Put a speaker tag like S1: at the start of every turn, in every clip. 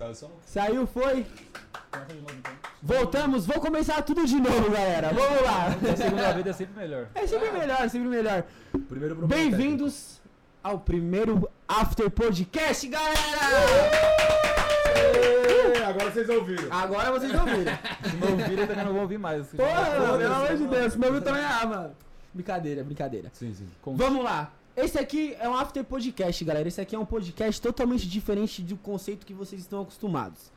S1: Saiu som?
S2: Saiu, foi.
S3: Então.
S2: Voltamos, vou começar tudo de novo, galera. Vamos lá.
S3: A segunda vez é sempre melhor.
S2: É sempre melhor, sempre melhor.
S1: Primeiro
S2: Bem-vindos ao primeiro After Podcast, galera!
S1: Ê, Agora vocês ouviram.
S2: Agora vocês ouviram.
S3: Se não ouvirem, também não vou ouvir mais.
S2: Porra, pelo amor de Deus, senão eu também ah, mano. Brincadeira, brincadeira.
S1: Sim, sim.
S2: Vamos lá. Esse aqui é um After Podcast, galera. Esse aqui é um podcast totalmente diferente do conceito que vocês estão acostumados.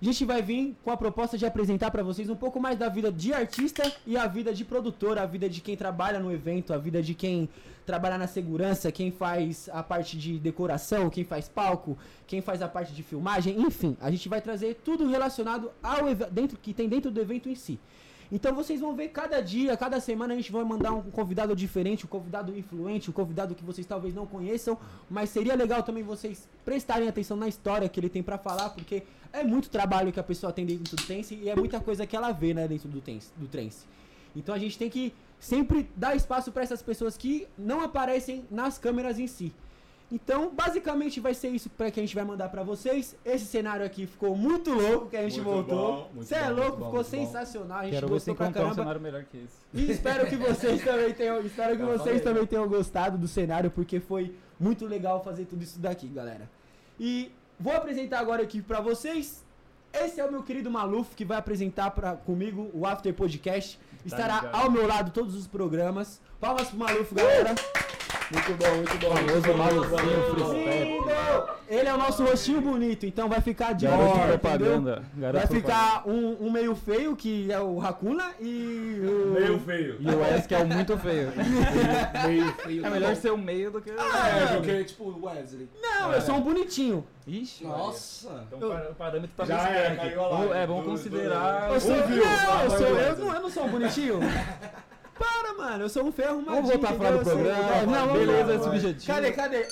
S2: A gente vai vir com a proposta de apresentar pra vocês um pouco mais da vida de artista e a vida de produtor, a vida de quem trabalha no evento, a vida de quem trabalha na segurança, quem faz a parte de decoração, quem faz palco, quem faz a parte de filmagem, enfim, a gente vai trazer tudo relacionado ao dentro que tem dentro do evento em si. Então vocês vão ver cada dia, cada semana a gente vai mandar um convidado diferente, um convidado influente, um convidado que vocês talvez não conheçam, mas seria legal também vocês prestarem atenção na história que ele tem pra falar, porque é muito trabalho que a pessoa tem dentro do Tense e é muita coisa que ela vê, né, dentro do Tense. Do Trance. Então a gente tem que sempre dar espaço pra essas pessoas que não aparecem nas câmeras em si. Então, basicamente vai ser isso para que a gente vai mandar pra vocês. Esse cenário aqui ficou muito louco que a gente
S1: Muito muito
S2: Você é louco,
S1: bom,
S2: ficou
S1: muito bom.
S2: sensacional. A gente
S3: Quero
S2: gostou pra
S3: encontrar um
S2: caramba.
S3: cenário melhor que esse.
S2: E espero que vocês também tenham, espero que
S1: Eu
S2: vocês
S1: falei,
S2: também tenham gostado do cenário, porque foi muito legal fazer tudo isso daqui, galera. E vou apresentar agora aqui pra vocês. Esse é o meu querido Maluf que vai apresentar pra, comigo o After Podcast. Estará
S3: ligado.
S2: ao meu lado todos os programas. Palmas pro Maluf, galera.
S1: Muito bom, muito bom.
S3: Famoso
S1: bom.
S3: Freestyle.
S2: Ele é o nosso rostinho bonito, então vai ficar de
S3: Garoto
S2: hora,
S3: propaganda. Garoto
S2: Vai ficar um, um meio feio, que é o Hakuna, e o...
S1: Meio feio.
S3: E o Wes que é o muito feio.
S1: Meio feio.
S3: É melhor ser o meio do que.
S1: É, porque, tipo, o Wesley.
S2: Não, eu sou um bonitinho.
S3: Ixi.
S1: Nossa.
S3: Então para- o parâmetro tá
S1: Já é, live.
S3: É, vamos
S1: Do-
S3: considerar.
S2: Eu sou, não, eu, sou, eu, não, eu não sou um bonitinho. Para, mano, eu sou um ferro
S3: Vamos voltar a falar do programa.
S2: É, não,
S3: Beleza, esse objetivo.
S2: Cadê, cadê?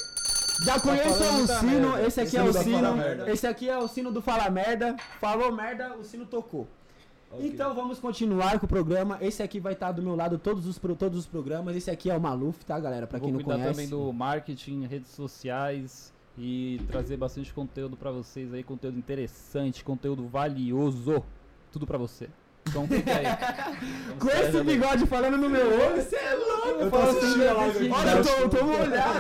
S2: Já conheçam
S3: falando
S2: o sino,
S3: merda.
S2: esse aqui
S1: Esse
S2: é o
S1: da
S2: sino, esse aqui é o sino do Fala Merda, falou merda, o sino tocou.
S1: Ok.
S2: Então vamos continuar com o programa, esse aqui vai estar do meu lado todos os, todos os programas, esse aqui é o Maluf, tá galera, pra
S3: Vou
S2: quem não
S3: cuidar
S2: conhece.
S3: também do marketing, redes sociais e trazer bastante conteúdo pra vocês aí, conteúdo interessante, conteúdo valioso, tudo pra você. Então fica aí. Então,
S2: Com esse
S3: bem-
S2: bigode falando no meu olho, você é louco!
S1: Eu tô assistindo a live.
S2: Olha, eu tô, tô molhado.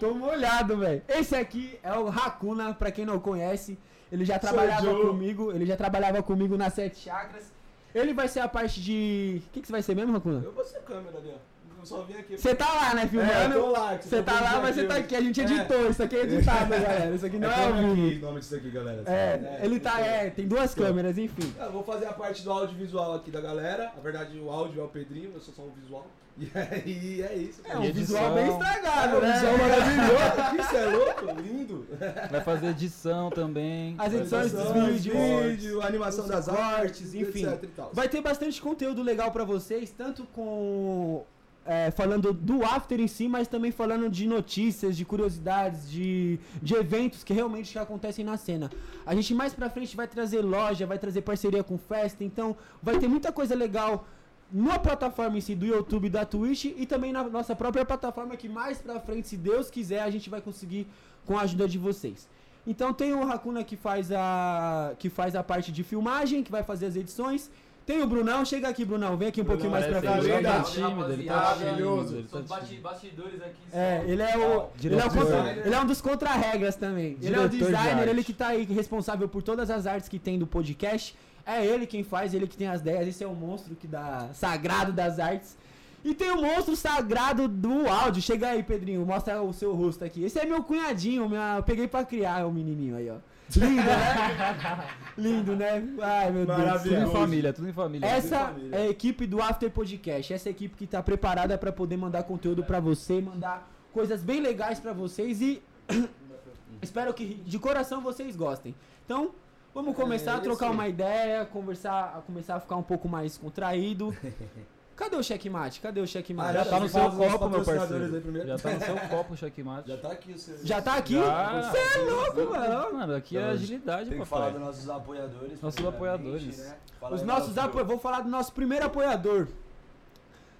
S2: Tô molhado, velho. Esse aqui é o Hakuna, pra quem não conhece. Ele já trabalhava comigo, ele já trabalhava comigo nas Sete Chakras. Ele vai ser a parte de. O que, que você vai ser mesmo, Hakuna?
S1: Eu vou ser câmera ali, ó. Eu só vim aqui.
S2: Você tá lá, né,
S1: É, eu
S2: filmando?
S1: tô lá.
S2: Você tá lá, mas você tá aqui. A gente editou, isso aqui é editado, galera. Isso aqui não é ao
S1: câmera
S2: vivo.
S1: nome disso aqui, galera.
S2: É, ele tá. É, tem duas câmeras, enfim.
S1: Eu vou fazer a parte do audiovisual aqui da galera. Na verdade, o áudio é o Pedrinho, eu sou só um visual. E aí é isso.
S2: É um
S3: edição.
S2: visual bem estragado,
S1: um
S2: né?
S1: visual maravilhoso você é louco? Lindo.
S3: Vai fazer edição também.
S2: As edições dos vídeos.
S1: vídeo, animação das artes,
S2: enfim.
S1: etc e tal.
S2: Vai ter bastante conteúdo legal pra vocês, tanto com. É, falando do after em si, mas também falando de notícias, de curiosidades, de, de eventos que realmente acontecem na cena. A gente mais pra frente vai trazer loja, vai trazer parceria com festa, então vai ter muita coisa legal na plataforma em si do YouTube, da Twitch e também na nossa própria plataforma que mais pra frente, se Deus quiser, a gente vai conseguir com a ajuda de vocês. Então tem o Hakuna que faz a que faz a parte de filmagem, que vai fazer as edições. Tem o Brunão, chega aqui, Brunão, vem aqui um pouquinho mais pra
S3: Parece
S2: frente.
S3: ele tá tímido, ele tá
S1: Maravilhoso.
S3: tímido, ele
S4: São bastidores aqui.
S2: É,
S4: são-
S2: ele é o, ele é, o
S3: Diretor.
S2: contra, ele é um dos contra-regras também. ele é o
S3: Diretor de
S2: designer,
S3: arte.
S2: ele que tá aí responsável por todas as artes que tem do podcast. É ele quem faz, ele que tem as ideias. Esse é o monstro que dá sagrado das artes. E tem o monstro sagrado do áudio. Chega aí, Pedrinho, mostra o seu rosto aqui. Esse é meu cunhadinho, minha, eu peguei pra criar o menininho aí, ó. Lindo, né? Lindo, né? Ai, meu Deus. do céu.
S3: Tudo em família, tudo em família.
S2: Essa
S1: família.
S2: é a equipe do After Podcast. Essa é a equipe que tá preparada pra poder mandar conteúdo pra você, mandar coisas bem legais pra vocês e espero que de coração vocês gostem. Então, vamos começar
S1: É,
S2: a trocar uma ideia, conversar, a começar a ficar um pouco mais contraído. Cadê o checkmate? Cadê o checkmate?
S1: Ah,
S3: Já
S1: já
S3: tá no
S1: fala
S3: seu copo, meu parceiro. Já tá no seu copo o checkmate.
S1: Já tá aqui o seu.
S2: Já tá aqui? Você é louco, mano.
S3: Mano, aqui é
S5: Então,
S3: agilidade,
S5: Tem que falar
S3: papai.
S5: dos nossos apoiadores.
S3: Nossos apoiadores.
S5: né?
S2: Os nossos apoiadores. Vou falar do nosso primeiro apoiador.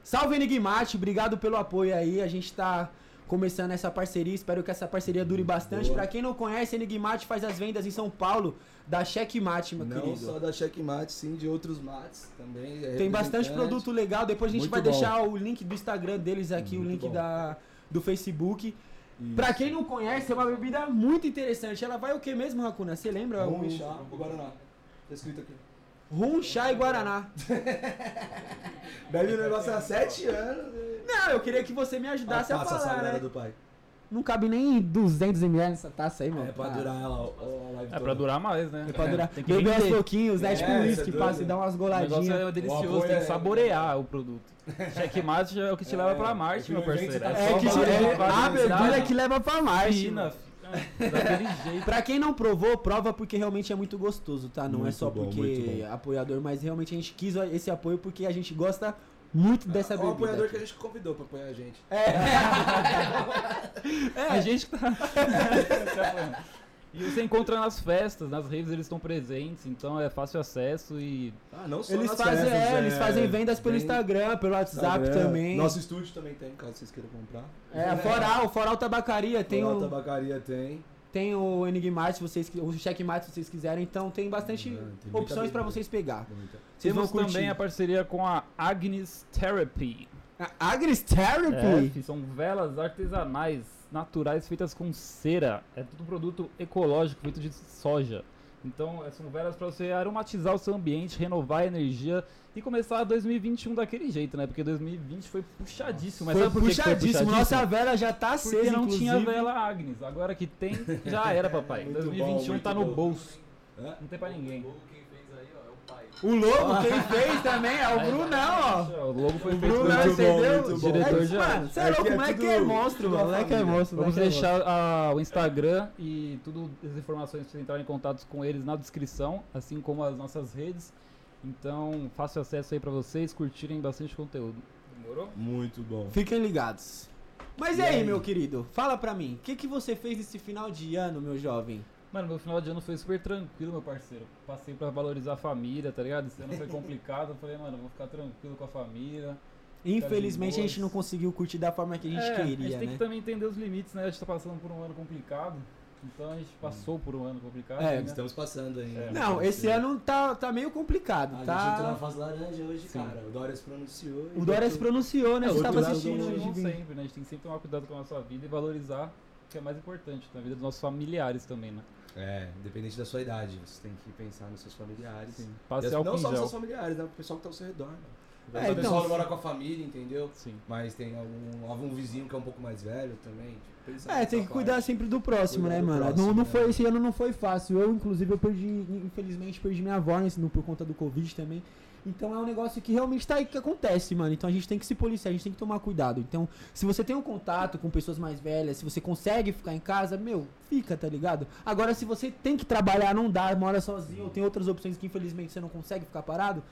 S2: Salve Enigmate, obrigado pelo apoio aí. A gente tá começando essa parceria. Espero que essa parceria dure bastante.
S1: Boa.
S2: Pra quem não conhece, Enigmate faz as vendas em São Paulo da Checkmate, meu
S1: Não
S2: querido.
S1: só da checkmate, sim, de outros mates também. é
S2: Tem bastante produto legal. Depois a gente
S1: Muito
S2: vai
S1: bom.
S2: deixar o link do Instagram deles aqui, o
S1: Muito
S2: link
S1: bom.
S2: da, do Facebook.
S1: Isso.
S2: Pra quem não conhece, é uma bebida muito interessante. Ela vai o que mesmo, Racuna? Você lembra?
S1: Rum
S2: O-
S1: chá, o Guaraná. Tá escrito aqui.
S2: Rum, chá e Guaraná.
S1: Bebe o negócio há sete anos.
S2: Não, eu queria que você me ajudasse a
S1: Passa a
S2: falar,
S1: sagrada
S2: né?
S1: do pai.
S2: Não cabe nem 200ml nessa taça aí, mano.
S1: É pra
S2: Ah,
S1: durar ela, ó, a live
S3: É pra durar mais, né?
S2: É pra durar.
S3: Tem que
S2: Beber aos pouquinhos, né?
S1: É,
S2: tipo
S1: isso é
S2: uísque, passa e dá umas
S3: O negócio
S2: goladinhas.
S3: é delicioso, tem que
S1: é-
S3: saborear o produto. Checkmate é o que te leva pra
S1: É,
S3: Marte,
S1: o
S3: meu parceiro.
S1: tá
S2: É que
S1: valendo
S2: é,
S1: pra
S2: a bebida que leva pra Marte.
S3: Jeito.
S2: Pra quem não provou, prova porque realmente é muito gostoso, tá? Não é
S1: Muito
S2: só
S1: bom,
S2: porque é apoiador, mas realmente a gente quis esse apoio porque a gente gosta muito dessa
S1: É o
S2: bebida.
S1: apoiador que a gente convidou pra apoiar a gente.
S2: É,
S3: A gente tá. e você encontra nas festas, nas raves eles estão presentes, então é fácil acesso e.
S1: Ah, não só
S2: eles
S1: nas
S2: fazem,
S1: festas,
S2: é, eles fazem vendas pelo
S1: vem-
S2: Instagram, pelo WhatsApp
S1: Instagram.
S2: também.
S1: Nosso estúdio também tem, caso vocês queiram comprar.
S2: É, a Foral, Foral Tabacaria, tem
S1: Tem
S2: o,
S1: tabacaria tem.
S2: tem o Enigmate, se vocês, o Checkmate se vocês quiserem, então tem bastante
S1: É, tem
S2: opções pra
S1: bebida.
S2: vocês pegar.
S1: Muita.
S3: Temos
S2: curtir.
S3: também a parceria com a Agnes Therapy.
S2: A Agris
S3: É,
S2: Therapy?
S3: fi, são velas artesanais, naturais, feitas com cera. É tudo produto ecológico, feito de soja. Então, é, são velas para você aromatizar o seu ambiente, renovar a energia e começar 2021 daquele jeito, né? Porque 2020 foi puxadíssimo. Mas
S2: Foi
S3: sabe por que que foi
S2: puxadíssimo. Nossa vela já tá acesa,
S3: Porque não
S2: inclusive.
S3: tinha vela Agnes. Agora que tem, já era, papai.
S1: Muito
S3: 2021
S1: bom,
S3: tá no
S1: bom.
S3: bolso.
S1: É?
S3: Não tem pra ninguém.
S2: O logo, quem fez também é o Brunão, ó.
S3: O logo foi
S2: O
S3: feito
S2: Brunão, entendeu?
S3: bom. Diretor já-
S2: Mano, você é
S1: É
S2: louco,
S1: que
S2: o
S1: é
S2: moleque
S1: tudo-
S2: é monstro,
S1: tudo
S2: mano. Moleque é monstro.
S3: Vamos
S2: moleque é
S3: deixar ah, o Instagram e tudo as informações para entrarem em contato com eles na descrição, assim como as nossas redes. Então, fácil acesso aí para vocês curtirem bastante conteúdo. Demorou?
S1: Muito bom.
S2: monstro. Fiquem ligados. Mas e,
S1: E
S2: aí,
S1: aí?
S2: meu querido? Fala pra mim, o que, que você fez nesse final de ano, meu jovem?
S3: Mano, meu final de ano foi super tranquilo, meu parceiro. Passei pra valorizar a família, tá ligado? Esse ano foi complicado. Eu falei, mano, vou ficar tranquilo com a família.
S2: Infelizmente a gente não conseguiu curtir da forma que a gente
S3: É, a gente
S2: queria,
S3: tem
S2: né?
S3: que também entender os limites, né? A gente tá passando por um ano complicado. Então a gente passou por um ano complicado.
S2: É,
S3: né?
S1: Estamos passando ainda.
S3: É.
S2: Não, esse ano tá, tá meio complicado,
S1: A gente entrou na
S2: tá?
S1: fase laranja hoje,
S3: Sim.
S1: cara. O Dória se pronunciou.
S2: O Dória se
S1: botou-
S2: pronunciou, né?
S3: É,
S2: Você
S3: os
S2: tava assistindo hoje.
S3: Sempre, né? A gente tem que sempre tomar cuidado com a nossa vida e valorizar o que é mais importante na vida dos nossos familiares também, né?
S1: É, independente da sua idade, você tem que pensar nos seus familiares.
S3: Sim.
S1: E não só nos seus familiares, né? O pessoal que tá ao seu redor. Né?
S2: É,
S1: o
S2: então-
S1: pessoal não mora com a família, entendeu?
S3: Sim.
S1: Mas tem algum, algum vizinho que é um pouco mais velho também. Tipo,
S2: É, tem que cuidar
S1: parte.
S2: sempre do próximo,
S1: Cuidar
S2: né,
S1: do
S2: mano?
S1: próximo,
S2: não, não
S1: né?
S2: foi, esse ano não foi fácil. Eu, inclusive, eu perdi, infelizmente, perdi minha avó nesse- no- por conta do Covid também. Então é um negócio que realmente tá aí que acontece, mano. Então a gente tem que se policiar, a gente tem que tomar cuidado. Então, se você tem um contato com pessoas mais velhas, se você consegue ficar em casa, meu, fica, tá ligado? Agora, se você tem que trabalhar, não dá, mora sozinho, ou tem outras opções que infelizmente você não consegue ficar parado,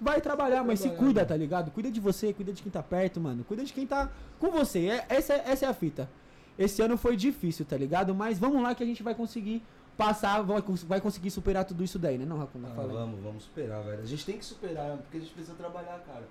S2: vai trabalhar, mas se cuida,
S1: mano.
S2: tá ligado? Cuida de você, cuida de quem tá perto, mano. Cuida de quem tá com você. É- essa, é- essa é a fita. Esse ano foi difícil, tá ligado? Mas vamos lá que a gente vai conseguir passar, vai, vai conseguir superar tudo isso daí, né? Não, Racuna?
S1: Ah, vamos, vamos superar, velho. A gente tem que superar, porque a gente precisa trabalhar, cara.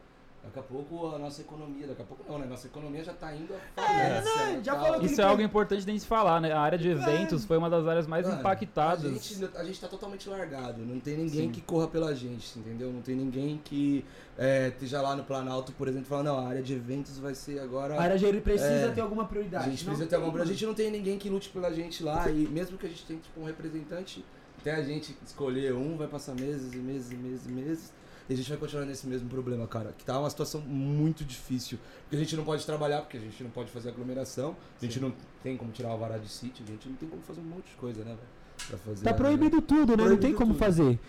S1: Daqui a pouco a nossa economia, daqui a pouco não, né? Nossa economia já tá indo a
S2: É,
S1: falência
S2: não, já
S1: tal.
S2: falou que-
S3: Isso é algo importante da gente falar, né? A área de eventos foi uma das áreas mais
S1: Mano,
S3: impactadas.
S1: A gente, a gente tá totalmente largado. Não tem ninguém
S3: Sim.
S1: que corra pela gente, entendeu? Não tem ninguém que é, esteja lá no Planalto, por exemplo, falando, não, a área de eventos vai ser agora.
S2: A área de precisa
S1: É.
S2: ter alguma
S1: A
S2: prioridade.
S1: gente
S2: Não
S1: precisa ter alguma. A
S2: mano.
S1: gente não tem ninguém que lute pela gente lá. E mesmo que a gente tenha tipo, um representante, até a gente escolher um, vai passar meses e meses e meses e meses. E a gente vai continuar nesse mesmo problema, cara. Que tá uma situação muito difícil. Porque a gente não pode trabalhar, porque a gente não pode fazer aglomeração. A gente
S3: Sim.
S1: não tem como tirar o vará de sítio. A gente não tem como fazer um monte de coisa, né, velho? Pra fazer.
S2: Tá proibido tudo, né? não
S1: Proibido
S2: tem como
S1: tudo.
S2: fazer.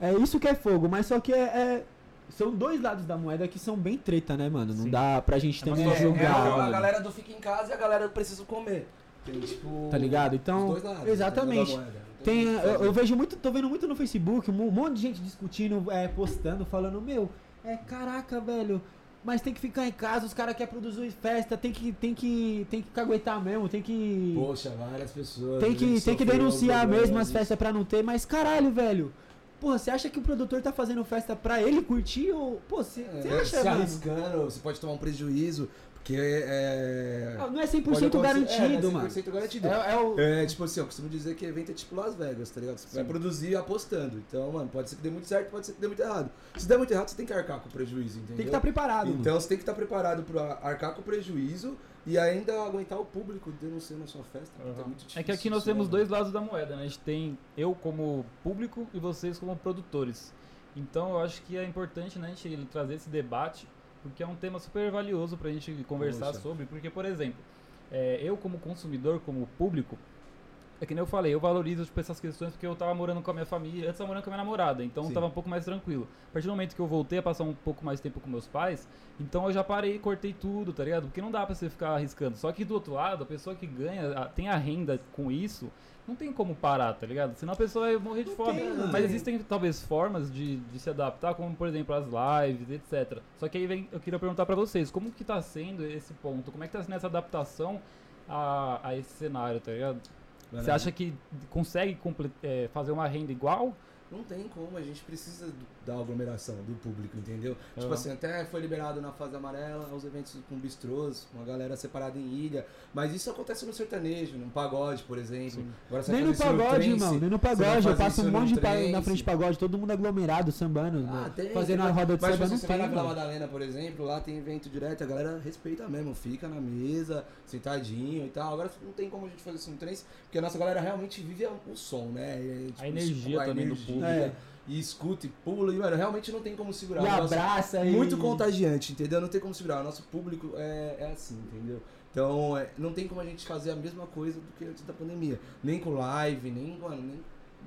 S2: É isso que é fogo, mas só que é, é- São dois lados da moeda que são bem treta, né, mano? Não
S3: Sim.
S2: dá pra gente
S3: É
S2: também
S1: É, é
S2: julgar.
S1: a, a galera do fica em casa e a galera do preciso comer. Tem, tipo.
S2: Tá ligado? Então,
S1: os dois lados,
S2: exatamente. Tem, eu, eu vejo muito, tô vendo muito no Facebook, um monte de gente discutindo, é, postando, falando, meu, é caraca, velho, mas tem que ficar em casa, os caras querem produzir festa, tem que, tem que, tem que caguetar mesmo, tem que,
S1: Poxa, várias pessoas.
S2: tem que, tem que denunciar mesmo as festas pra não ter, mas caralho, velho, porra, você acha que o produtor tá fazendo festa pra ele curtir ou, pô, você
S1: É,
S2: acha,
S1: se
S2: mano?
S1: arriscando, você pode tomar um prejuízo. Que é.
S2: Ah, Não é 100%
S1: pode acontecer-
S2: garantido,
S1: é, não é
S2: mano.
S1: 100% garantido.
S2: É, é o...
S1: É, tipo assim, eu costumo dizer que evento é tipo Las Vegas, tá ligado? Você vai
S3: Sim.
S1: produzir apostando. Então, mano, pode ser que dê muito certo, pode ser que dê muito errado. Se der muito errado, você tem que arcar com o prejuízo, entendeu?
S2: Tem que estar preparado, mano.
S1: Então você tem que estar preparado pra arcar com o prejuízo e ainda aguentar o público denunciando a sua festa. porque É, muito difícil
S3: É que aqui nós
S1: né,
S3: temos
S1: mano?
S3: dois lados da moeda, né? A gente tem eu como público e vocês como produtores. Então eu acho que é importante né, a gente trazer esse debate, porque é um tema super valioso pra gente conversar
S1: Poxa.
S3: sobre. Porque, por exemplo, é, eu como consumidor, como público, é que nem eu falei, eu valorizo tipo, essas questões porque eu tava morando com a minha família, antes eu tava morando com a minha namorada, então
S1: Sim.
S3: tava um pouco mais tranquilo. A partir do momento que eu voltei a passar um pouco mais tempo com meus pais, então eu já parei, cortei tudo, tá ligado? Porque não dá pra você ficar arriscando. Só que do outro lado, a pessoa que ganha, a- tem a renda com isso, não tem como parar, tá ligado? Senão a pessoa vai morrer de
S2: Não
S3: fome.
S2: tem,
S3: Mas
S2: tem.
S3: existem talvez formas de, de se adaptar, como por exemplo as lives, etc. Só que aí vem, eu queria perguntar pra vocês, como que tá sendo esse ponto? Como é que tá sendo essa adaptação a, a esse cenário, tá ligado? Você acha que consegue é, fazer uma renda igual?
S1: Não tem como, a gente precisa do- da aglomeração do público, entendeu? Tipo
S3: Aham.
S1: assim, até foi liberado na fase amarela os eventos com bistrôs, uma galera separada em ilha. Mas isso acontece no sertanejo, no pagode, por exemplo.
S3: Sim.
S1: Agora você
S2: Nem no
S1: isso
S2: pagode,
S1: trance,
S2: irmão. Nem no pagode. Eu passo um
S1: isso
S2: monte
S1: no
S2: de na frente de pagode, todo mundo aglomerado, sambando.
S1: Ah, tem,
S2: Fazendo
S1: tem,
S2: a roda de
S1: Mas
S2: samba,
S1: tipo,
S2: não
S1: você vai na
S2: tem,
S1: Vila. Madalena, por exemplo, lá tem evento direto, a galera respeita mesmo, fica na mesa, sentadinho e tal. Agora não tem como a gente fazer isso no trance, porque a nossa galera realmente vive o som, né? E, tipo,
S3: A energia
S1: a
S3: também do
S1: energia,
S2: É.
S1: E escuta e pula, e, mano, realmente não tem como segurar.
S2: E
S1: nosso-
S2: abraça e...
S1: muito contagiante, entendeu? Não tem como segurar. O nosso público é, é assim, entendeu? Então, é, não tem como a gente fazer a mesma coisa do que antes da pandemia. Nem com live, nem, mano, nem,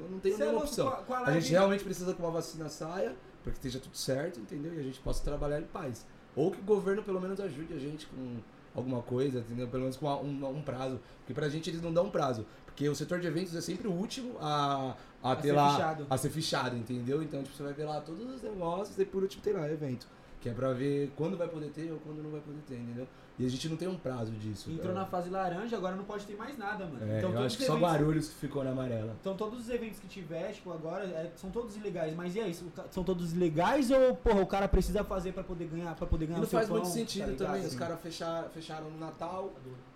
S1: não tem
S2: é
S1: nenhuma opção.
S2: com a- com a
S1: A gente realmente precisa que uma vacina saia, para que esteja tudo certo, entendeu? E a gente possa trabalhar em paz. Ou que o governo pelo menos ajude a gente com alguma coisa, entendeu? Pelo menos com um, um prazo. Porque pra gente eles não dão prazo. Porque o setor de eventos é sempre o último a, a,
S2: A
S1: ter
S2: ser
S1: lá.
S2: fechado.
S1: A ser fechado, entendeu? Então, tipo, você vai ver lá todos os negócios e por último tem lá evento. Que é pra ver quando vai poder ter ou quando não vai poder ter, entendeu? E a gente não tem um prazo disso.
S2: Entrou
S1: cara.
S2: na fase laranja, agora não pode ter mais nada, mano.
S1: É,
S2: então
S1: eu acho que
S2: os
S1: só Guarulhos que ficou na amarela.
S2: Então todos os eventos que tiver, tipo, agora, é, são todos ilegais. Mas e aí, são- todos ilegais ou, porra, o cara precisa fazer pra poder ganhar, pra poder
S1: E
S2: ganhar
S1: não
S2: o seu
S1: faz muito sentido
S2: tá
S1: também. Os
S2: Sim.
S1: caras fecharam, fecharam no Natal,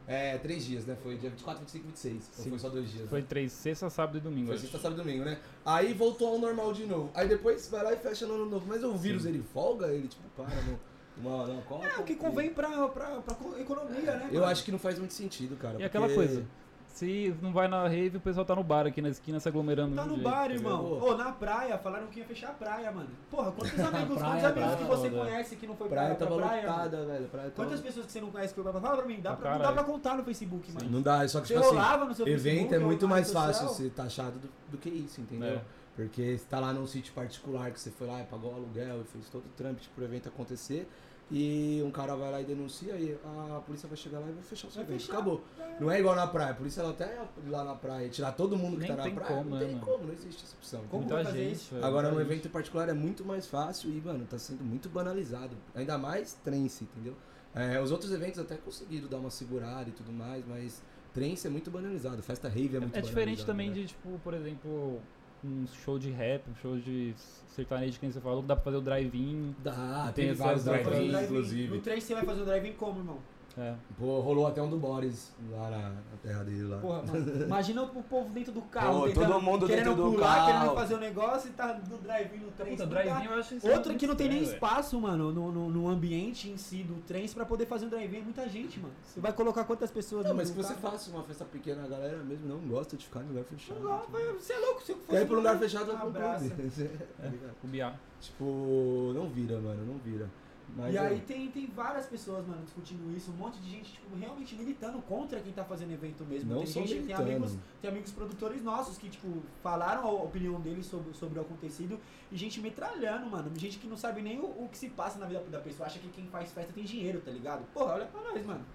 S1: é, três dias, né? Foi dia 24, 25 e 26. Ou
S3: Sim.
S1: foi só dois dias?
S3: Foi
S1: né?
S3: três, sexta, sábado e domingo.
S1: Foi
S3: acho.
S1: sexta, sábado e domingo, né? Aí voltou ao normal de novo. Aí depois vai lá e fecha no ano novo. Mas o vírus,
S3: Sim.
S1: ele folga? Ele, tipo, para no, numa Copa?
S2: É o que convém pra, pra, pra co- economia, né?
S1: Eu
S2: mano?
S1: acho que não faz muito sentido, cara.
S3: E aquela
S1: porque-
S3: coisa, se não vai na rave, o pessoal tá no bar aqui na esquina se aglomerando.
S2: Tá no
S3: jeito,
S2: bar,
S3: tá
S2: irmão.
S3: ligado?
S2: Ô, na praia, falaram que ia fechar a praia, mano. Porra, quantos amigos,
S3: Praia,
S2: quantos amigos
S3: praia,
S2: que você conhece que não foi
S1: Praia
S2: pra,
S1: tava
S2: pra praia? mano?
S1: lotada, velho. Praia tava...
S2: Quantas pessoas que você não conhece que foi pra Fala pra mim, dá
S3: Pra
S2: pra, não dá pra contar no Facebook, mano.
S1: Não dá, só que
S2: Você
S1: tipo assim,
S2: rolava no seu
S1: evento
S2: Facebook
S1: é
S2: ou
S1: muito mais fácil ser taxado do, do que isso, entendeu?
S3: É.
S1: Porque você tá lá num sítio particular que você foi lá e pagou o aluguel e fez todo o trâmite pro evento acontecer. E um cara vai lá e denuncia e a polícia vai chegar lá e vai fechar o seu evento. Acabou. Não é igual na praia. A polícia ela até ir lá na praia e tirar todo mundo que
S3: Nem
S1: tá na
S3: tem
S1: praia.
S3: como,
S1: não
S3: né,
S1: tem
S3: mano?
S1: como, não existe essa opção.
S2: Como
S3: Muita
S2: fazer
S3: gente,
S2: isso?
S3: velho,
S1: Agora
S3: muita gente.
S1: evento particular é muito mais fácil e, mano, tá sendo muito banalizado. Ainda mais trance, entendeu? É, os outros eventos até conseguiram dar uma segurada e tudo mais, mas trance é muito banalizado. Festa rave é muito
S3: É diferente
S1: banalizado,
S3: também
S1: né?
S3: de, tipo, por exemplo, um show de rap, um show de sertanejo, que nem você falou, que dá pra fazer o drive-in.
S1: Dá,
S3: Tem
S1: tem vários drive-ins,
S2: drive-in.
S1: inclusive.
S2: No 3 você vai fazer o drive-in como, irmão?
S3: É.
S1: Pô, rolou até um do Boris lá na, na terra dele lá.
S2: Porra, mano, imagina o povo dentro do carro,
S1: Pô,
S2: tentando,
S1: todo mundo
S2: querendo
S1: dentro do
S2: pular,
S1: carro.
S2: querendo fazer o negócio e tá no drive-in no trem.
S3: Puta,
S2: dá.
S3: eu acho isso
S2: Outro que não tem nem espaço, mano, no, no, no ambiente em si do trem pra poder fazer um drive-in. É muita gente, mano. Você vai colocar quantas pessoas
S1: Não, mas se você faça uma festa pequena, a galera mesmo não gosta de ficar em lugar fechado.
S2: Não, vai- Você é louco, se eu fosse
S1: Quer ir pro lugar
S2: um
S1: fechado, pro
S2: abraço.
S3: O Biá.
S1: Tipo, não vira, mano, não vira. Mas
S2: E
S1: é.
S2: aí tem, tem várias pessoas, mano, discutindo isso, um monte de gente, tipo, realmente militando contra quem tá fazendo evento mesmo.
S1: Não
S2: tem gente, tem amigos, tem amigos produtores nossos que, tipo, falaram a opinião deles sobre, sobre o acontecido e gente metralhando, mano. Gente que não sabe nem o, o que se passa na vida da pessoa, acha que quem faz festa tem dinheiro, tá ligado? Porra, olha pra nós, mano.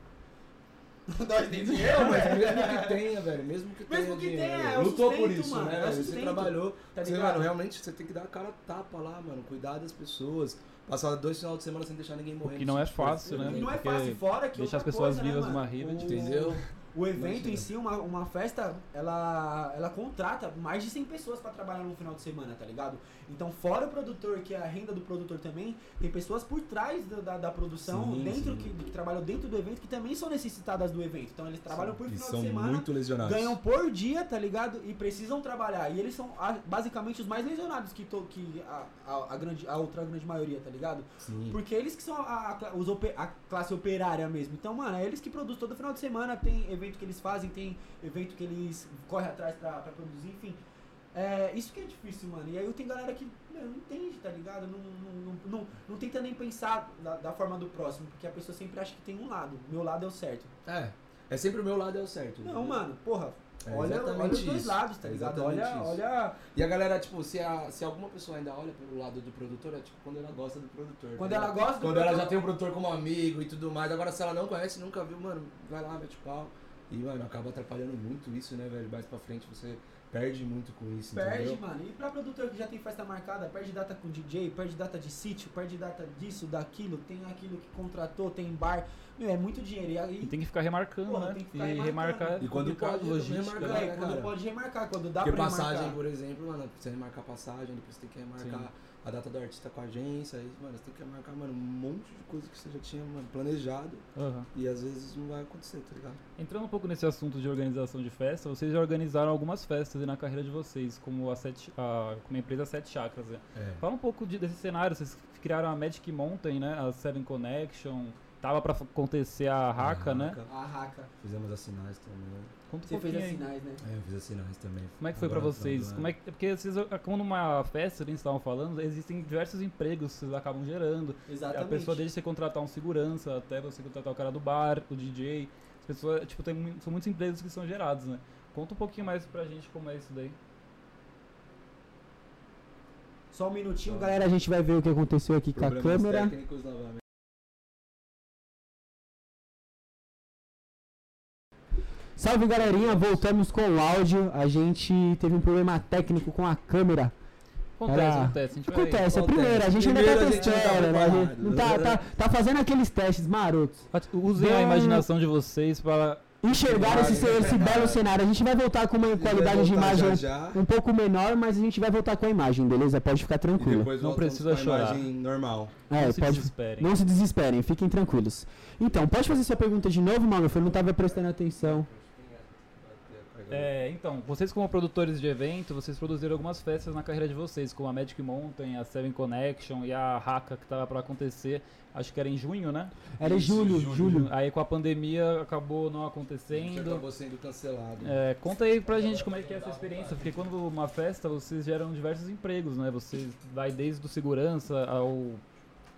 S2: nós tem dinheiro,
S1: Não, mas
S2: velho.
S1: mesmo que tenha, velho, mesmo que tenha
S2: Mesmo que
S1: dinheiro,
S2: tenha, é
S1: lutou por
S2: sustento,
S1: isso,
S2: mano,
S1: né?
S2: é?
S1: Você
S2: sustento,
S1: trabalhou,
S2: Tá
S1: você, mano, realmente você tem que dar a cara a tapa lá, mano, cuidar das pessoas, passar dois finais de semana sem deixar ninguém morrer.
S3: que não é
S1: coisa,
S3: fácil, né?
S2: E não é fácil, fora que
S3: deixar as pessoas
S2: coisa, né,
S3: vivas
S2: mano?
S3: numa riva é
S2: O-
S3: difícil.
S1: Entendeu?
S2: O evento
S1: Imagina.
S2: em si, uma, uma festa, ela, ela contrata mais de 100 pessoas pra trabalhar no final de semana, tá ligado? Então, fora o produtor, que é a renda do produtor também, tem pessoas por trás da, da, da produção,
S1: Sim,
S2: dentro
S1: sim.
S2: Que, que trabalham dentro do evento, que também são necessitadas do evento. Então, eles trabalham por
S1: E
S2: final de semana,
S1: muito lesionados.
S2: ganham por dia, tá ligado? E precisam trabalhar. E eles são basicamente os mais lesionados que, to, que a, a, a grande, a outra grande maioria, tá ligado?
S1: Sim.
S2: Porque eles que são a, a os a classe operária mesmo. Então, mano, é eles que produzem todo final de semana. Tem evento que eles fazem, tem evento que eles correm atrás pra, pra produzir, enfim. É, isso que é difícil, mano. E aí tem galera que meu, não entende, tá ligado? Não, não, não, não, não tenta nem pensar da, da forma do próximo, porque a pessoa sempre acha que tem um lado. Meu lado é o certo.
S1: É. É sempre o meu lado é o certo.
S2: Não, mano, porra.
S1: É
S2: olha, olha os dois lados, tá
S1: É
S2: ligado? Olha,
S1: isso.
S2: olha.
S1: E a galera, tipo, se, a, se alguma pessoa ainda olha pelo lado do produtor, é tipo quando ela gosta do produtor.
S2: Quando
S1: tá
S2: ela
S1: ligado?
S2: gosta do
S1: Quando ela
S2: produtor-
S1: já tem o produtor como amigo e tudo mais. Agora, se ela não conhece, nunca viu, mano, vai lá, mete pau. E, mano, acaba atrapalhando muito isso, né, velho? Mais pra frente você perde muito com isso,
S2: Perde,
S1: entendeu?
S2: mano. E pra produtor que já tem festa marcada, perde data com DJ, perde data de sítio, perde data disso, daquilo, tem aquilo que contratou, tem bar. Meu, é muito dinheiro. E aí,
S3: E tem que ficar remarcando,
S2: Porra,
S3: né?
S2: tem que ficar
S3: e remarcar
S1: E quando pode,
S3: logística.
S1: remarcar,
S2: é,
S1: né,
S2: quando pode remarcar, quando dá
S1: Porque
S2: pra
S1: passagem,
S2: remarcar.
S1: por exemplo, mano, você remarcar passagem, depois você tem que remarcar a data do artista com a agência, aí, mano, você tem que remarcar, mano, um monte de coisa que você já tinha, mano, planejado
S3: Aham.
S1: e às vezes não vai acontecer, tá ligado?
S3: Entrando um pouco nesse assunto de organização de festa, vocês já organizaram algumas festas aí na carreira de vocês, como a, sete, a, como a empresa Sete Chakras. Né?
S1: É.
S3: Fala um pouco de- desse cenário, vocês criaram a Magic Mountain, né? A Seven Connection, tava pra acontecer a Haka, né?
S2: A raca.
S1: Fizemos as sinais também.
S3: Conta um
S2: Você fez
S3: pouquinho
S2: as sinais, né?
S1: É, eu fiz as sinais também.
S3: Como é que foi
S1: final
S3: vocês? Como é que, porque vocês, como numa festa, que eles estavam falando, existem diversos empregos que vocês acabam gerando.
S2: Exatamente.
S3: A pessoa desde você contratar um segurança até você contratar o cara do bar, o DJ. As pessoas, tipo, tem, são muitos empregos que são gerados, né? Conta um pouquinho mais pra gente como é isso daí.
S2: Só um minutinho,
S1: Só.
S2: galera. A gente vai ver o que aconteceu aqui com a
S1: Problemas
S2: câmera.
S1: técnicos
S2: Salve galerinha, voltamos com o áudio. A gente teve um problema técnico com a câmera.
S3: Acontece,
S2: Era-
S3: acontece. A gente vai-
S2: Acontece, é
S1: acontece.
S2: primeiro, a gente
S1: Primeiro
S2: ainda tá
S1: gente não tá
S2: testando, né? Não tá, tá, tá fazendo aqueles testes marotos.
S3: Usem a imaginação de vocês para.
S2: Enxergar esse, esse
S1: cara.
S2: belo cenário. A gente vai voltar com uma qualidade de imagem
S1: já, já,
S2: um pouco menor, mas a gente vai voltar com a imagem, beleza? Pode ficar tranquilo.
S1: depois
S3: Não precisa chorar.
S1: imagem normal.
S2: É,
S3: não se
S2: pode.
S3: desesperem.
S2: Não se desesperem, fiquem tranquilos. Então, pode fazer sua pergunta de novo, mano? Eu não tava prestando atenção.
S3: É, então, vocês como produtores de evento, vocês produziram algumas festas na carreira de vocês, como a Magic Mountain, a Seven Connection e a Haka que tava pra acontecer, acho que era em junho, né?
S2: Era
S1: Isso,
S2: julho,
S1: julho.
S2: julho.
S3: Aí com a pandemia acabou não acontecendo.
S1: acabou sendo cancelado.
S3: É, conta aí pra gente como é que é essa experiência, porque quando uma festa vocês geram diversos empregos, né? Vocês vai desde do segurança ao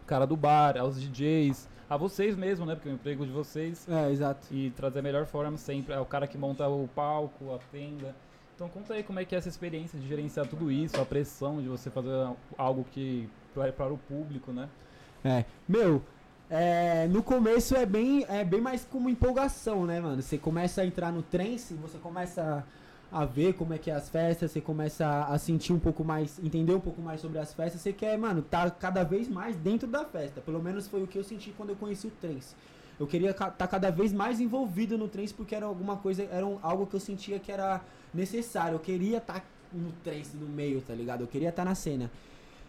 S3: cara do bar, aos DJs, a vocês mesmo, né? Porque é o emprego de vocês
S2: É, exato.
S3: e trazer a melhor forma sempre. É o cara que monta o palco, a tenda. Então conta aí como é que é essa experiência de gerenciar tudo isso, a pressão de você fazer algo que para, para o público, né?
S2: É, meu, é, no começo é bem, é bem mais como empolgação, né, mano? Você começa a entrar no trance, você começa a ver como é que é as festas, você começa a sentir um pouco mais, entender um pouco mais sobre as festas, você quer, mano, tá cada vez mais dentro da festa. Pelo menos foi o que eu senti quando eu conheci o trance. Eu queria estar cada vez mais envolvido no trance porque era alguma coisa, era um- algo que eu sentia que era necessário. Eu queria estar no trance, no meio, tá ligado? Eu queria estar na cena.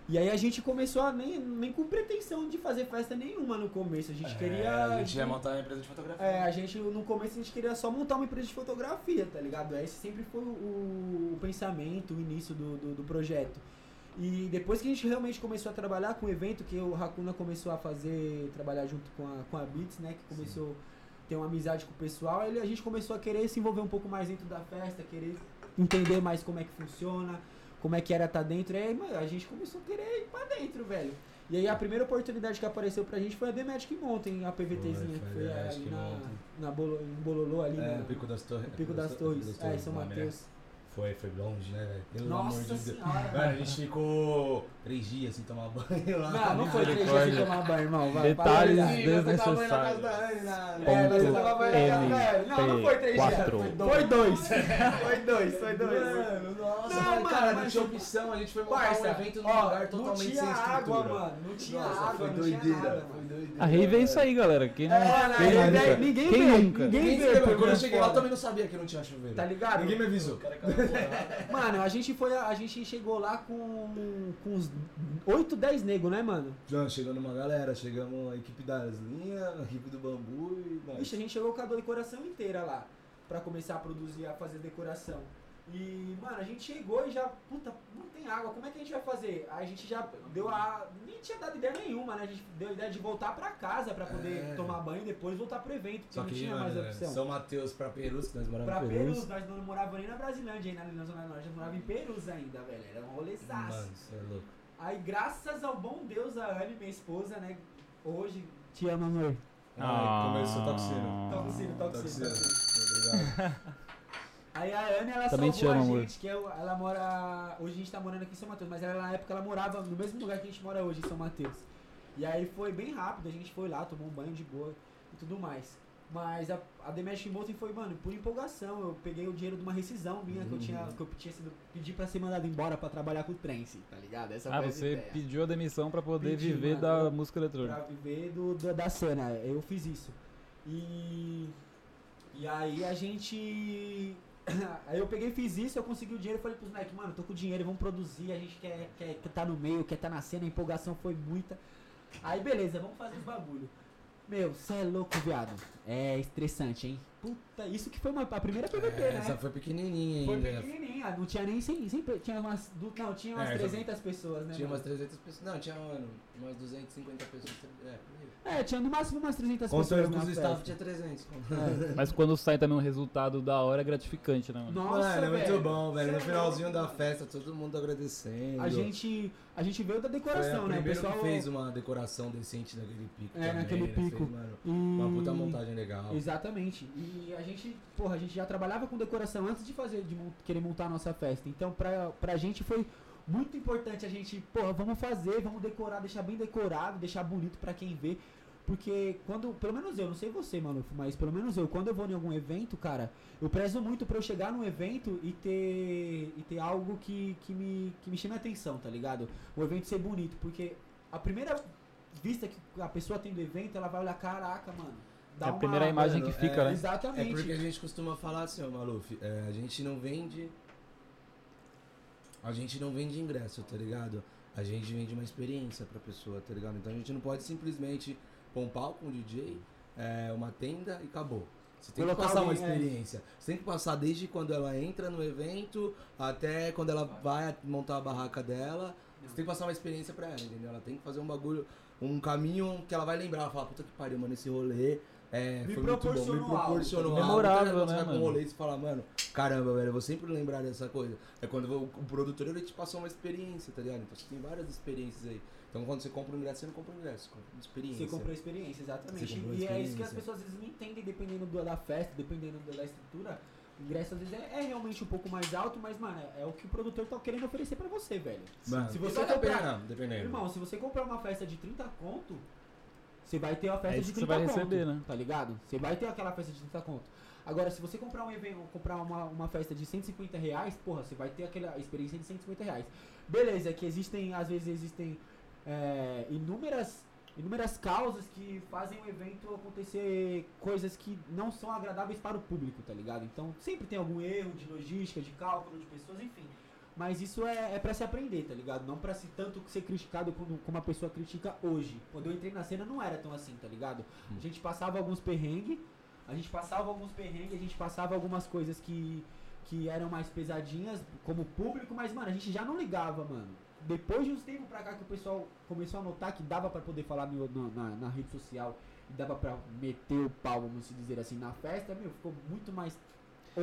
S2: E aí a gente começou a nem, nem com pretensão de fazer festa nenhuma no começo. A gente queria.
S1: É, a gente ia montar uma empresa de fotografia.
S2: É, a gente no começo a gente queria só montar uma empresa de fotografia, tá ligado? Esse sempre foi o, o pensamento, o início do, do, do projeto. E depois que a gente realmente começou a trabalhar com o evento, que o Hakuna começou a fazer, trabalhar junto com a, com a Beats, né? Que começou a ter uma amizade com o pessoal, ele, a gente começou a querer se envolver um pouco mais dentro da festa, querer entender mais como é que funciona, como é que era estar dentro. E aí, mano, a gente começou a querer ir pra dentro, velho. E aí a primeira oportunidade que apareceu pra gente foi a The Magic Mountain, a PVTzinha,
S1: Foi,
S2: que
S1: foi
S2: ali na, na Bolo, em Bololô ali,
S1: É,
S2: no
S1: Pico das Torres.
S2: no Pico das Torres, é, São
S1: né?
S2: Mateus.
S1: Foi, foi longe, né, velho? Pelo
S2: Nossa
S1: amor de Deus.
S2: senhora,
S1: Mano, a gente ficou três dias sem tomar banho lá.
S2: Não, não foi três dias sem tomar banho, irmão. Vai,
S3: Detalhes
S2: para de olhar.
S1: Sim, você tava banho na casa
S3: desnecessários.
S2: É, você tava banho na casa da Anne. Não, não foi três dias.
S3: quatro.
S2: Foi dois. Foi dois, foi dois.
S1: Mano, nossa,
S2: Não,
S1: mano,
S2: mano,
S1: cara, não tinha
S2: tipo,
S1: opção, a gente foi montar
S2: Parça,
S1: um evento num lugar totalmente
S2: não tinha
S1: sem estrutura.
S2: água, mano. Não tinha
S1: Nossa,
S2: água,
S1: foi
S2: não
S1: doideira,
S2: tinha nada,
S1: foi
S2: mano.
S1: doideira.
S3: A rave é isso aí, galera. Quem não,
S2: É, ninguém vê, ninguém vê,
S1: quando eu
S2: é
S1: cheguei lá também não sabia que não tinha chuveiro.
S2: Tá ligado?
S1: Ninguém me avisou.
S2: Mano, a gente foi, a gente chegou lá com, com uns 8, 10 negros, né, mano?
S1: Já chegando uma galera, chegamos a equipe das linhas, a equipe do bambu e.
S2: Vixe, a gente chegou com a decoração inteira lá. Pra começar a produzir, a fazer decoração. E, mano, a gente chegou e já, puta, não tem água, como é que a gente vai fazer? Aí a gente já deu a. Nem tinha dado ideia nenhuma, né? A gente deu a ideia de voltar pra casa pra poder
S1: É.
S2: tomar banho e depois voltar pro evento, porque
S1: Só
S2: não
S1: que,
S2: tinha
S1: mano,
S2: mais opção.
S1: São Mateus pra Perus, que nós moramos
S2: Pra
S1: em
S2: Perus,
S1: Perus.
S2: nós não morávamos nem na Brasilândia, ainda na Zona Norte, nós morávamos em Perus ainda, velho. Era um rolezaço.
S1: Mano, você é louco.
S2: Aí, graças ao bom Deus, a Anne, minha esposa, né? Hoje. Te amo, amor.
S3: Ah.
S1: Começou toxino,
S2: Toxino. toxino.
S1: Obrigado.
S2: Aí a Anne, ela
S3: Também
S2: salvou
S3: amo,
S2: a
S3: amor.
S2: gente, que eu- ela mora... Hoje a gente tá morando aqui em São Mateus, mas ela, na época ela morava no mesmo lugar que a gente mora hoje, em São Mateus. E aí foi bem rápido, a gente foi lá, tomou um banho de boa e tudo mais. Mas a, a Demesh Mountain foi, mano, por empolgação. Eu peguei o dinheiro de uma rescisão minha que eu tinha, que eu tinha sido pedir pra ser mandado embora pra trabalhar com o Trance, tá ligado? Essa
S3: Ah, você
S2: ideia.
S3: pediu a demissão pra poder
S2: Pedi,
S3: viver
S2: mano.
S3: da
S2: Eu-
S3: música eletrônica.
S2: Pra viver do, do- da cena. Eu fiz isso. E. E aí a gente. Aí eu peguei fiz isso, eu consegui o dinheiro falei pros moleques, mano, tô com dinheiro, vamos produzir, a gente quer, quer, quer tá no meio, quer tá na cena, a empolgação foi muita. Aí beleza, vamos fazer os bagulho. Meu, cê é louco, viado. É estressante, hein? Puta, isso que foi uma, a primeira PVP,
S1: É,
S2: né?
S1: Essa foi pequenininha
S2: Foi
S1: ainda.
S2: pequenininha, não tinha nem 100, 100 pe- tinha umas, du- não, tinha umas
S1: É, essa-
S2: 300 pessoas, né?
S1: Tinha
S2: mano?
S1: umas 300 pessoas. Não, tinha, mano, umas 250 pessoas. É.
S2: É, tinha no máximo umas 300
S1: Contando
S2: pessoas
S1: com
S2: na
S1: os staff, tinha 300.
S2: É.
S3: Mas quando sai também um resultado da hora é gratificante, né, mano?
S2: Nossa,
S1: mano, é muito bom, velho. No
S2: é
S1: finalzinho da festa, todo mundo agradecendo.
S2: A gente, a gente veio da
S1: Foi
S2: decoração, né? O pessoal
S1: fez uma decoração decente naquele pico.
S2: É,
S1: também,
S2: naquele
S1: né?
S2: pico.
S1: Fez, mano,
S2: e...
S1: uma puta montagem legal.
S2: Exatamente. E a gente, porra, a gente já trabalhava com decoração antes de fazer, de mon- querer montar a nossa festa. Então, pra, pra gente foi muito importante a gente, porra, vamos fazer, vamos decorar, deixar bem decorado, deixar bonito pra quem vê. Porque quando, pelo menos eu, não sei você, Maluf, mas pelo menos eu, quando eu vou em algum evento, cara, eu prezo muito pra eu chegar num evento e ter, e ter algo que, que, me, que me chame a atenção, tá ligado? O evento ser bonito, porque a primeira vista que a pessoa tem do evento, ela vai olhar, caraca, mano. Dá
S3: É a
S2: uma-
S3: primeira imagem
S1: mano,
S3: que fica,
S1: é-
S3: né?
S1: É
S2: Exatamente.
S1: porque a gente costuma falar assim, ó, Maluf, é, a gente não vende. A gente não vende ingresso, tá ligado? A gente vende uma experiência pra pessoa, tá ligado? Então a gente não pode simplesmente pôr um palco, um DJ, é, uma tenda e acabou. Você tem
S2: Colocar
S1: que passar uma
S2: é.
S1: experiência. Você tem que passar desde quando ela entra no evento até quando ela vai montar a barraca dela. Você tem que passar uma experiência pra ela, entendeu? Ela tem que fazer um bagulho, um caminho que ela vai lembrar. Ela fala, puta que pariu, mano, esse rolê é,
S2: Me
S1: foi muito bom, me
S2: proporcionou algo,
S1: proporcionou
S2: tá
S1: algo.
S3: Memorável,
S1: Então, Você
S3: né,
S1: vai
S3: mano?
S1: rolê e você fala, mano, caramba, velho, eu vou sempre lembrar dessa coisa. É quando o, o produtor ele te passou uma experiência, tá ligado? Então você tem várias experiências aí. Então quando você compra um ingresso, você não compra um ingresso, você compra uma experiência.
S2: Você comprou a experiência, exatamente.
S1: Você comprou a
S2: e é isso que as
S1: experiência.
S2: pessoas às vezes não entendem, dependendo do- da festa, dependendo da, estrutura. O ingresso às vezes é, é realmente um pouco mais alto, mas, mano, é, é o que o produtor tá querendo oferecer pra você, velho.
S1: Mano,
S2: Se você comprar-
S1: pena, dependendo.
S2: Irmão, se você comprar uma festa de 30 conto, você vai ter uma festa
S3: É
S2: de
S3: que você
S2: 30
S3: vai
S2: conto.
S3: receber, né?
S2: Tá ligado? Você vai ter aquela festa de 30 conto. Agora, se você comprar um evento, comprar uma, uma festa de 150 reais, porra, você vai ter aquela experiência de 150 reais. Beleza, que existem, às vezes existem é, inúmeras, inúmeras causas que fazem o evento acontecer coisas que não são agradáveis para o público, tá ligado? Então sempre tem algum erro de logística, de cálculo de pessoas, enfim. Mas isso é, é para se aprender, tá ligado? Não pra se tanto ser criticado como, como a pessoa critica hoje. Quando eu entrei na cena não era tão assim, tá ligado? A gente passava alguns perrengues, a gente passava alguns perrengues, a gente passava algumas coisas que, que eram mais pesadinhas como público, mas, mano, a gente já não ligava, mano. Depois de uns tempos pra cá que o pessoal começou a notar que dava pra poder falar no- no- na, na rede social e dava pra meter o pau, vamos dizer assim, na festa, meu, ficou muito mais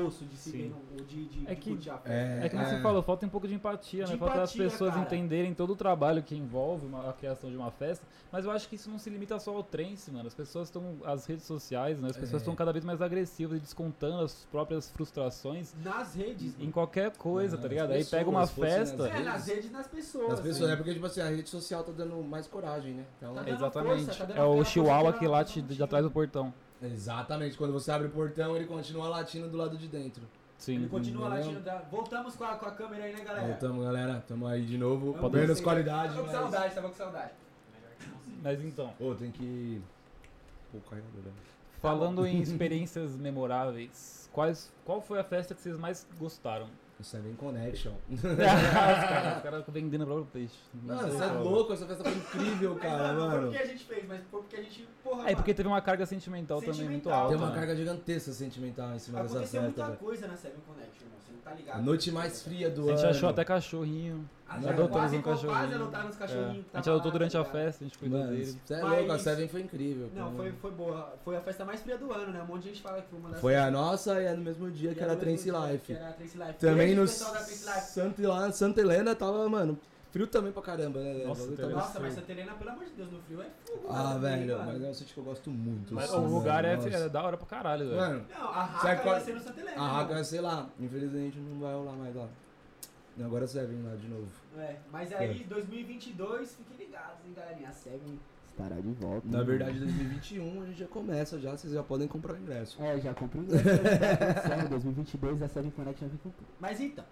S2: osso de se ver, no- de, de,
S3: É
S2: de
S3: que-
S2: curtir a festa.
S3: É que nem você falou, falta um pouco de empatia,
S2: De
S3: né? Falta as
S2: empatia,
S3: pessoas
S2: cara.
S3: entenderem todo o trabalho que envolve uma- a criação de uma festa. Mas eu acho que isso não se limita só ao trance, mano. As pessoas estão. As redes sociais, né? As pessoas
S1: É.
S3: estão cada vez mais agressivas e descontando as próprias frustrações
S2: Nas redes,
S3: em qualquer coisa, tá
S1: as
S3: ligado? Aí pega uma
S1: pessoas, fosse nas
S3: festa.
S2: É, nas redes e nas pessoas.
S1: As pessoas,
S2: né?
S1: é porque, tipo assim, a rede social tá dando mais coragem, né? Então,
S2: Tá dando
S3: Exatamente.
S2: força, tá dando
S3: é o chihuahua que
S2: que
S3: late de atrás do portão.
S1: Exatamente, quando você abre o portão, ele continua latindo do lado de dentro.
S3: Sim.
S2: Ele continua
S1: Entendeu?
S2: latindo. Da... Voltamos com a, com a câmera aí, né, galera?
S1: Voltamos, galera. Tamo aí de novo.
S2: Vamos
S1: Menos qualidade,
S2: Tava com
S1: mas...
S2: saudade, tava com saudade.
S3: Mas então,
S1: Ô, tem que... Pô, carregador, né?
S3: falando em experiências memoráveis, quais, qual foi a festa que vocês mais gostaram?
S1: Isso é bem connection.
S3: os caras os caras vendendo o próprio peixe. Não
S1: Mano, você é louco, essa festa foi incrível,
S2: Mas,
S1: cara,
S2: não foi
S1: mano.
S2: porque a gente fez, mas foi porque a gente. Porra,
S3: É,
S2: mano,
S3: porque teve uma carga sentimental, também muito
S2: Sentimental.
S3: alta.
S1: Tem uma
S3: né?
S1: carga gigantesca sentimental em cima dessa
S2: Aconteceu
S1: festa,
S2: muita
S1: velho.
S2: coisa na Seven Connection, irmão. Você não tá ligado.
S1: A noite mais fria do
S3: A gente
S1: ano.
S3: achou até cachorrinho.
S2: A
S1: Nós
S2: gente
S1: adotamos
S2: quase,
S3: um
S2: quase
S3: cachorrinho.
S2: adotaram os
S3: É.
S2: cachorrinhos. que
S3: A gente
S2: tava
S3: adotou durante
S2: tá
S3: a festa, a gente cuidou
S1: Mano,
S3: dele.
S1: você é
S2: Mas-
S1: louco, a Seven foi incrível.
S2: Não, foi, foi boa. Foi a festa mais fria do ano, né? Um monte de gente fala que foi uma das
S1: Foi a nossa e é no mesmo dia
S2: E
S1: que
S2: era mesmo
S1: Trance
S2: dia,
S1: Life.
S2: que era a Trance Life.
S1: Também no. Santa, lá, Santa Helena tava, mano, frio também pra caramba, né?
S3: Nossa,
S2: Nossa, mas. Santa Helena, pelo amor de Deus, no frio é fogo.
S1: Ah,
S2: mano,
S1: velho,
S2: mano.
S1: mas é um sítio que eu gosto muito.
S3: Mas
S1: assim,
S3: o lugar é,
S1: mano,
S3: é da hora pra caralho, velho.
S1: Mano,
S2: Não, a Raca ia ser no Santa Helena.
S1: a. Raga, sei lá, infelizmente não vai rolar mais lá. Agora Seven lá de novo.
S2: É, mas aí, 2022, fiquem ligados, hein, galerinha. A Seven estará de volta.
S1: Na verdade, 2021 a gente já começa já, vocês já podem comprar o ingresso.
S2: É, já comprei o ingresso. 2022 a Seven Connect já vem com tudo. Mas então,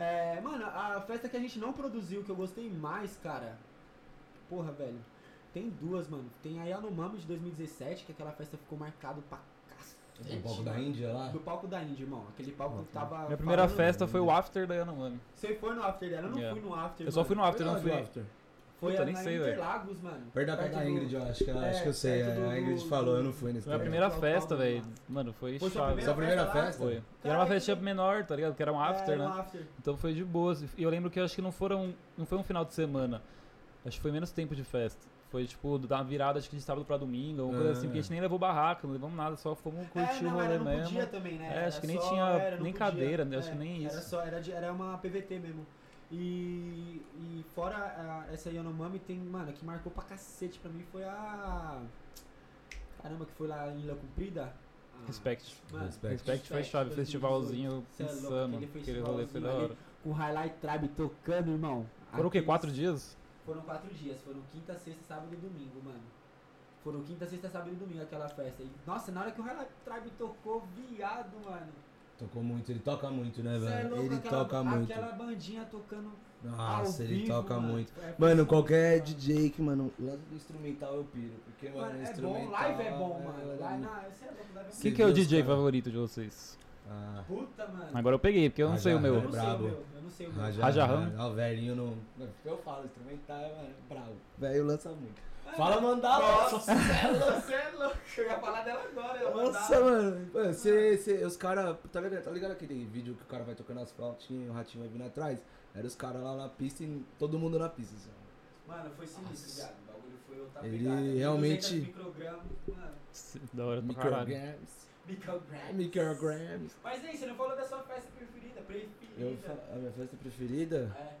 S2: é, mano, a festa que a gente não produziu, que eu gostei mais, cara. Porra, velho. Tem duas, mano. Tem a Yanomami de 2017, que aquela festa ficou marcado pra.
S1: Do palco da Índia lá.
S2: Do palco da Índia, irmão. Aquele palco que tava.
S3: Minha primeira
S2: falando-
S3: festa foi o after da Yanomami.
S2: Você foi no after dela? Eu não
S3: Yeah.
S2: fui no after.
S3: Eu só fui no after, não
S1: Foi
S3: fui.
S1: lá do after.
S2: Foi
S3: Puta,
S2: a-
S3: nem sei, velho.
S2: Interlagos, mano.
S1: Perto da casa da Ingrid, eu acho que, ela-
S2: É,
S1: acho que eu sei. é,
S2: do-
S1: a Ingrid
S2: do-
S1: falou, eu não fui nesse
S3: Foi a
S2: É,
S3: primeira festa, velho. Mano, foi
S2: Foi
S3: chave.
S2: primeira
S1: Sua primeira
S2: festa
S1: festa?
S3: Foi. E era uma festinha
S2: que-
S3: menor, tá ligado? Que era um after,
S2: é,
S3: né?
S2: no after.
S3: Então foi de boas. E eu lembro que eu acho que não foram. Não foi um final de semana. Acho que foi menos tempo de festa. Foi tipo da virada, acho que de sábado pra domingo, alguma coisa
S1: Ah.
S3: assim, porque a gente nem levou barraca, não levamos nada, só fomos curtir
S2: é,
S3: o
S2: não,
S3: rolê
S2: era, não
S3: mesmo.
S2: podia também, né?
S3: É,
S2: Era
S3: acho que nem
S2: só-
S3: tinha
S2: era,
S3: nem
S2: podia.
S3: cadeira, né? acho
S2: É,
S3: que nem
S2: Era,
S3: isso.
S2: só, era, de- era uma PVT mesmo. E, e fora a- essa Yanomami, tem, mano, que marcou pra cacete pra mim foi a. Caramba, que foi lá em Ilha Comprida. A-
S3: Respect.
S2: Mano,
S1: Respect.
S3: Respect foi chave, festivalzinho
S2: é
S3: insano.
S2: aquele
S3: Aquele rolê foi da
S2: festivalzinho
S3: hora.
S2: Com o Highlight Tribe tocando, irmão.
S3: Foram o quê? Quatro dias?
S2: Foram quatro dias, foram quinta, sexta, sábado e domingo, mano. Foram quinta, sexta, sábado e domingo aquela festa. E, nossa, na hora que o Highlight Tribe tocou, viado, mano.
S1: Tocou muito, ele toca muito, né,
S2: Cê é
S1: velho?
S2: louco,
S1: Ele
S2: aquela,
S1: toca muito.
S2: Aquela bandinha tocando
S1: Nossa,
S2: ao
S1: ele
S2: vivo,
S1: toca
S2: mano.
S1: muito.
S2: É,
S1: Mano, qualquer. DJ que, mano, lança do instrumental eu piro. Porque, mano,
S2: Mano, é
S1: instrumental.
S2: bom, live é bom, mano.
S1: é-
S2: Live, não, é louco, live é.
S3: Quem
S2: bom.
S3: que é o DJ
S1: cara.
S3: favorito de vocês?
S1: Ah,
S2: Puta, mano.
S3: Agora eu peguei, porque eu não
S1: Raja
S3: sei o
S2: eu
S3: meu.
S2: não sei o
S1: brabo.
S2: meu, eu não sei o meu.
S1: Raja,
S3: Raja Ram.
S1: Ah, o velhinho não. Eu falo, instrumental é, mano, bravo. Velho lança muito.
S2: Ah,
S1: Fala mandar,
S2: Nossa, você é louco, é. Eu ia falar dela agora, eu
S1: Nossa, mano. Mano, cê, cê, os caras. Tá ligado, tá ligado aquele vídeo que o cara vai tocando as flautinhas e o ratinho vai vindo atrás? Era os caras lá na pista e todo mundo na pista. Assim.
S2: Mano, foi sinistro, viado. O bagulho foi outra
S1: Ele
S2: pegada.
S1: Realmente-
S2: 200 microgramas, mano.
S3: Da hora pra caralho.
S1: Micrograms. Micrograms.
S2: Mas aí, você não falou da sua festa preferida? Preferida.
S1: Eu, a minha festa preferida?
S2: É.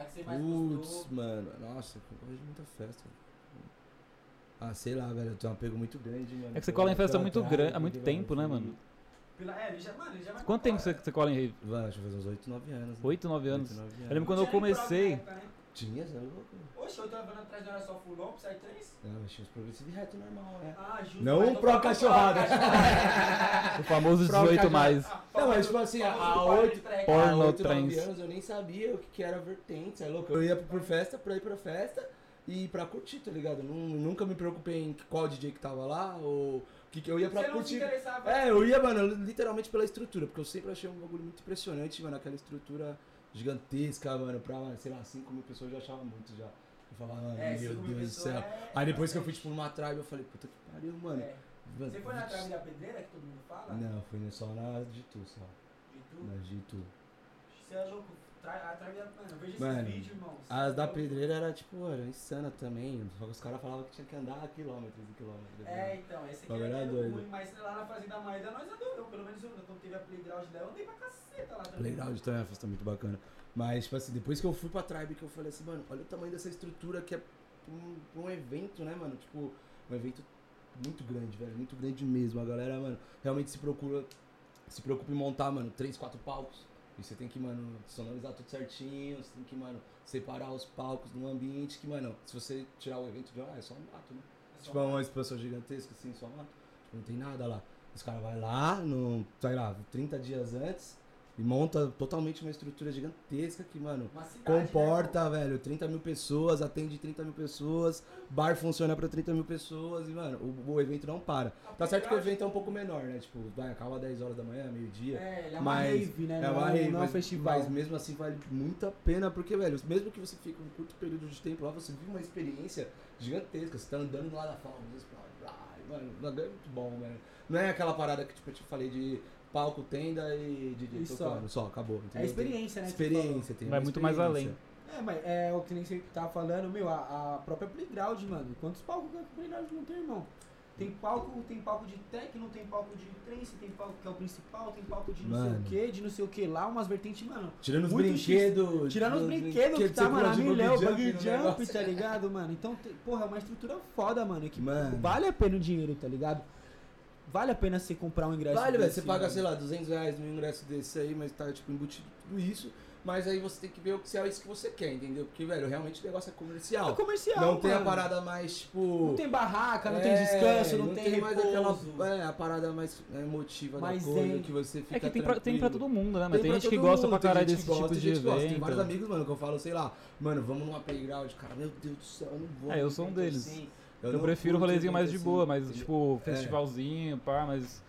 S2: A que você mais
S1: Putz,
S2: gostou.
S1: mano. Nossa, eu gosto de muita festa. Ah, sei lá, velho. Eu tenho um apego muito grande, mano.
S3: É que você cola em festa muito grande, há muito tempo, né, mano?
S2: Pela, é, ele já, mano, ele já
S3: Quanto tempo você,
S2: embora.
S3: você cola em rave?
S1: Vai, deixa eu fazer uns 8, 9 anos. né?
S3: 8, 9 anos.
S1: 8, 9 anos.
S3: Eu lembro quando eu comecei.
S2: época, né?
S1: Tinha, você é louco?
S2: Oxe, oito anos atrás não era só full Psy 3?
S1: Não, mas tinha os progressivos reto normal, né?
S2: Ah, justo.
S1: Não um pro cachorrada.
S3: O famoso
S1: Prova
S3: 18
S1: que a-
S3: mais.
S2: Ah,
S1: Não, mas tipo assim, a
S2: pai de
S1: 8
S2: track.
S3: Porno
S1: há 8, 9
S3: trance.
S1: anos eu nem sabia o que, que era vertente, é louco? Eu ia por festa, pra ir pra festa e pra curtir, tá ligado? Nun- nunca me preocupei em qual DJ que tava lá, ou que, que eu ia pra
S2: Você não
S1: curtir. É, eu ia, mano, literalmente pela estrutura, porque eu sempre achei um bagulho muito impressionante, mano, aquela estrutura gigantesca, mano, pra, sei lá, 5 mil pessoas eu já achava muito já. Eu falava,
S2: É,
S1: meu Deus do céu.
S2: é-
S1: Aí depois que eu fui, tipo, numa tribe, eu falei, puta que pariu, mano.
S2: É. Você foi na trave da pedreira que todo mundo fala?
S1: Não, fui só na de tu, só.
S2: De tu?
S1: Na de tu.
S2: Você é louco. Tra- A Tribe, mano, eu vejo
S1: Mano,
S2: esses vídeos, irmão.
S1: As da pedreira era, tipo, era insana também. Só que os caras falavam que tinha que andar quilômetros e quilômetros.
S2: É, então, esse aqui é,
S1: era
S2: é
S1: doido.
S2: ruim, mas lá na Fazenda Maeda nós andamos, pelo menos eu, quando teve a playground dela, eu andei pra caceta lá também.
S1: Playground também é uma festa muito bacana. Mas, tipo assim, depois que eu fui pra Tribe, que eu falei assim, mano, olha o tamanho dessa estrutura que é pra um, um evento, né, mano? Tipo, um evento muito grande, velho. Muito grande mesmo. A galera, mano, realmente se procura. Se preocupa em montar, mano, três, quatro palcos. E você tem que, mano, sonorizar tudo certinho. Você tem que, mano, separar os palcos num ambiente que, mano, se você tirar o evento de lá, é só um mato, né? Tipo, é uma expansão gigantesca, assim, só mato. Tipo, não tem nada lá. Os caras vão lá, no, sei lá, 30 dias antes, e monta totalmente uma estrutura gigantesca que, mano,
S2: cidade,
S1: comporta, velho, 30 mil pessoas, atende 30 mil pessoas, bar funciona pra 30 mil pessoas e, mano, o, o evento não para.
S2: né?
S1: Tá certo que o evento é um pouco menor, né? Tipo, vai, acaba 10 horas da manhã, meio-dia.
S2: É, ele é uma
S1: Mas
S2: rave, né?
S1: É uma
S2: um-
S1: rave,
S2: não é um
S1: mas,
S2: festival.
S1: mas mesmo assim vale muito a pena, porque, velho, mesmo que você fique um curto período de tempo lá, você vive uma experiência gigantesca. Você tá andando lá da fauna, mano, o bagulho é muito bom, velho. Não é aquela parada que, tipo, eu te falei de palco, tenda e DJ
S2: E só.
S1: tocando, só, acabou. Entendeu?
S2: É experiência, né?
S1: Experiência, tem
S3: Vai muito mais além.
S2: É, mas é o que nem você tava falando, meu, a, a própria Playground, mano. Quantos palcos que a Playground não tem, irmão? Tem palco, tem palco de techno, tem palco de trance, tem palco que é o principal, tem palco de não
S1: Mano.
S2: sei o que, de não sei o que lá, umas vertentes, mano.
S1: Tirando os brinquedos.
S2: Tirando os brinquedos que tá, mano, a milhão, bug jump,
S1: negócio.
S2: tá ligado, mano? Então, tem- porra, é uma estrutura foda, mano. Que
S1: Mano.
S2: vale a pena o dinheiro, tá ligado? Vale a pena você comprar um ingresso
S1: Vale, velho. Você paga,
S2: mano.
S1: sei lá, 200 reais num ingresso desse aí, mas tá, tipo, embutido tudo isso. Mas aí você tem que ver o que se é isso que você quer, entendeu? Porque, velho, realmente o negócio é comercial.
S2: É comercial,
S1: não tem a parada mais, tipo.
S2: Não tem barraca, não
S1: é,
S2: tem descanso, não, tem,
S1: mais
S2: repouso.
S1: aquela. É, a parada mais é, emotiva
S2: Mais
S1: da coisa,
S2: zen.
S1: que você fica.
S3: É que tem pra, tem pra todo mundo, né? Mas tem,
S1: pra
S3: gente que gosta
S1: mundo,
S3: pra
S1: tem
S3: caralho desse
S1: gosta,
S3: tipo de
S1: tem gente que gosta. Tem
S3: evento.
S1: vários amigos, mano, que eu falo, sei lá, mano, vamos numa playground, cara, meu Deus do céu, eu não vou.
S3: É, eu sou um
S1: evento
S3: deles.
S1: assim.
S3: Eu,
S1: não
S3: prefiro o rolezinho mais de boa,
S1: assim,
S3: mas tipo,
S1: É.
S3: festivalzinho, pá, mas.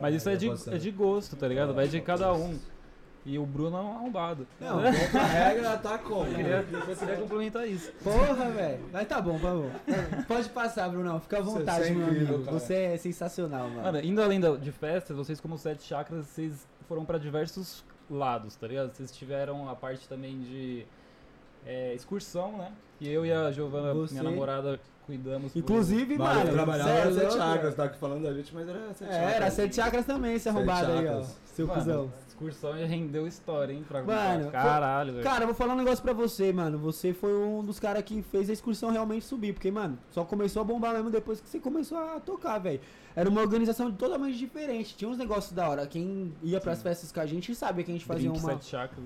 S3: Mas isso é de, é de gosto, tá ligado? Vai de cada um. E o Bruno é um arrombado.
S1: Não, a regra tá como?
S3: Eu queria, eu queria complementar isso.
S2: Porra, velho. Mas tá bom, tá bom. Pode passar, Brunão. Fica à vontade,
S1: você é
S2: meu amigo.
S1: cara.
S2: Você é sensacional, mano.
S3: Mano, indo além de festas, vocês como sete chakras, vocês foram pra diversos lados, tá ligado? Vocês tiveram a parte também de é, excursão, né? E eu e a Giovana,
S2: Você-
S3: minha namorada, cuidamos. por-
S2: Inclusive,
S1: Mano,
S2: mano.
S1: trabalhava era sete chakras, tá aqui falando da gente, mas era sete
S2: É,
S1: chakras.
S2: era sete chakras também, esse arrombado aí, ó. Seu
S3: Mano,
S2: cuzão.
S3: excursão já rendeu história, hein? Pra
S2: Mano,
S3: caralho, velho.
S2: Cara, eu vou falar um negócio pra você, mano. Você foi um dos caras que fez a excursão realmente subir. Porque, mano, só começou a bombar mesmo depois que você começou a tocar, velho. Era uma organização totalmente diferente. Tinha uns negócios da hora. Quem ia pras festas com a gente sabe que a gente fazia
S3: Drink,
S2: uma,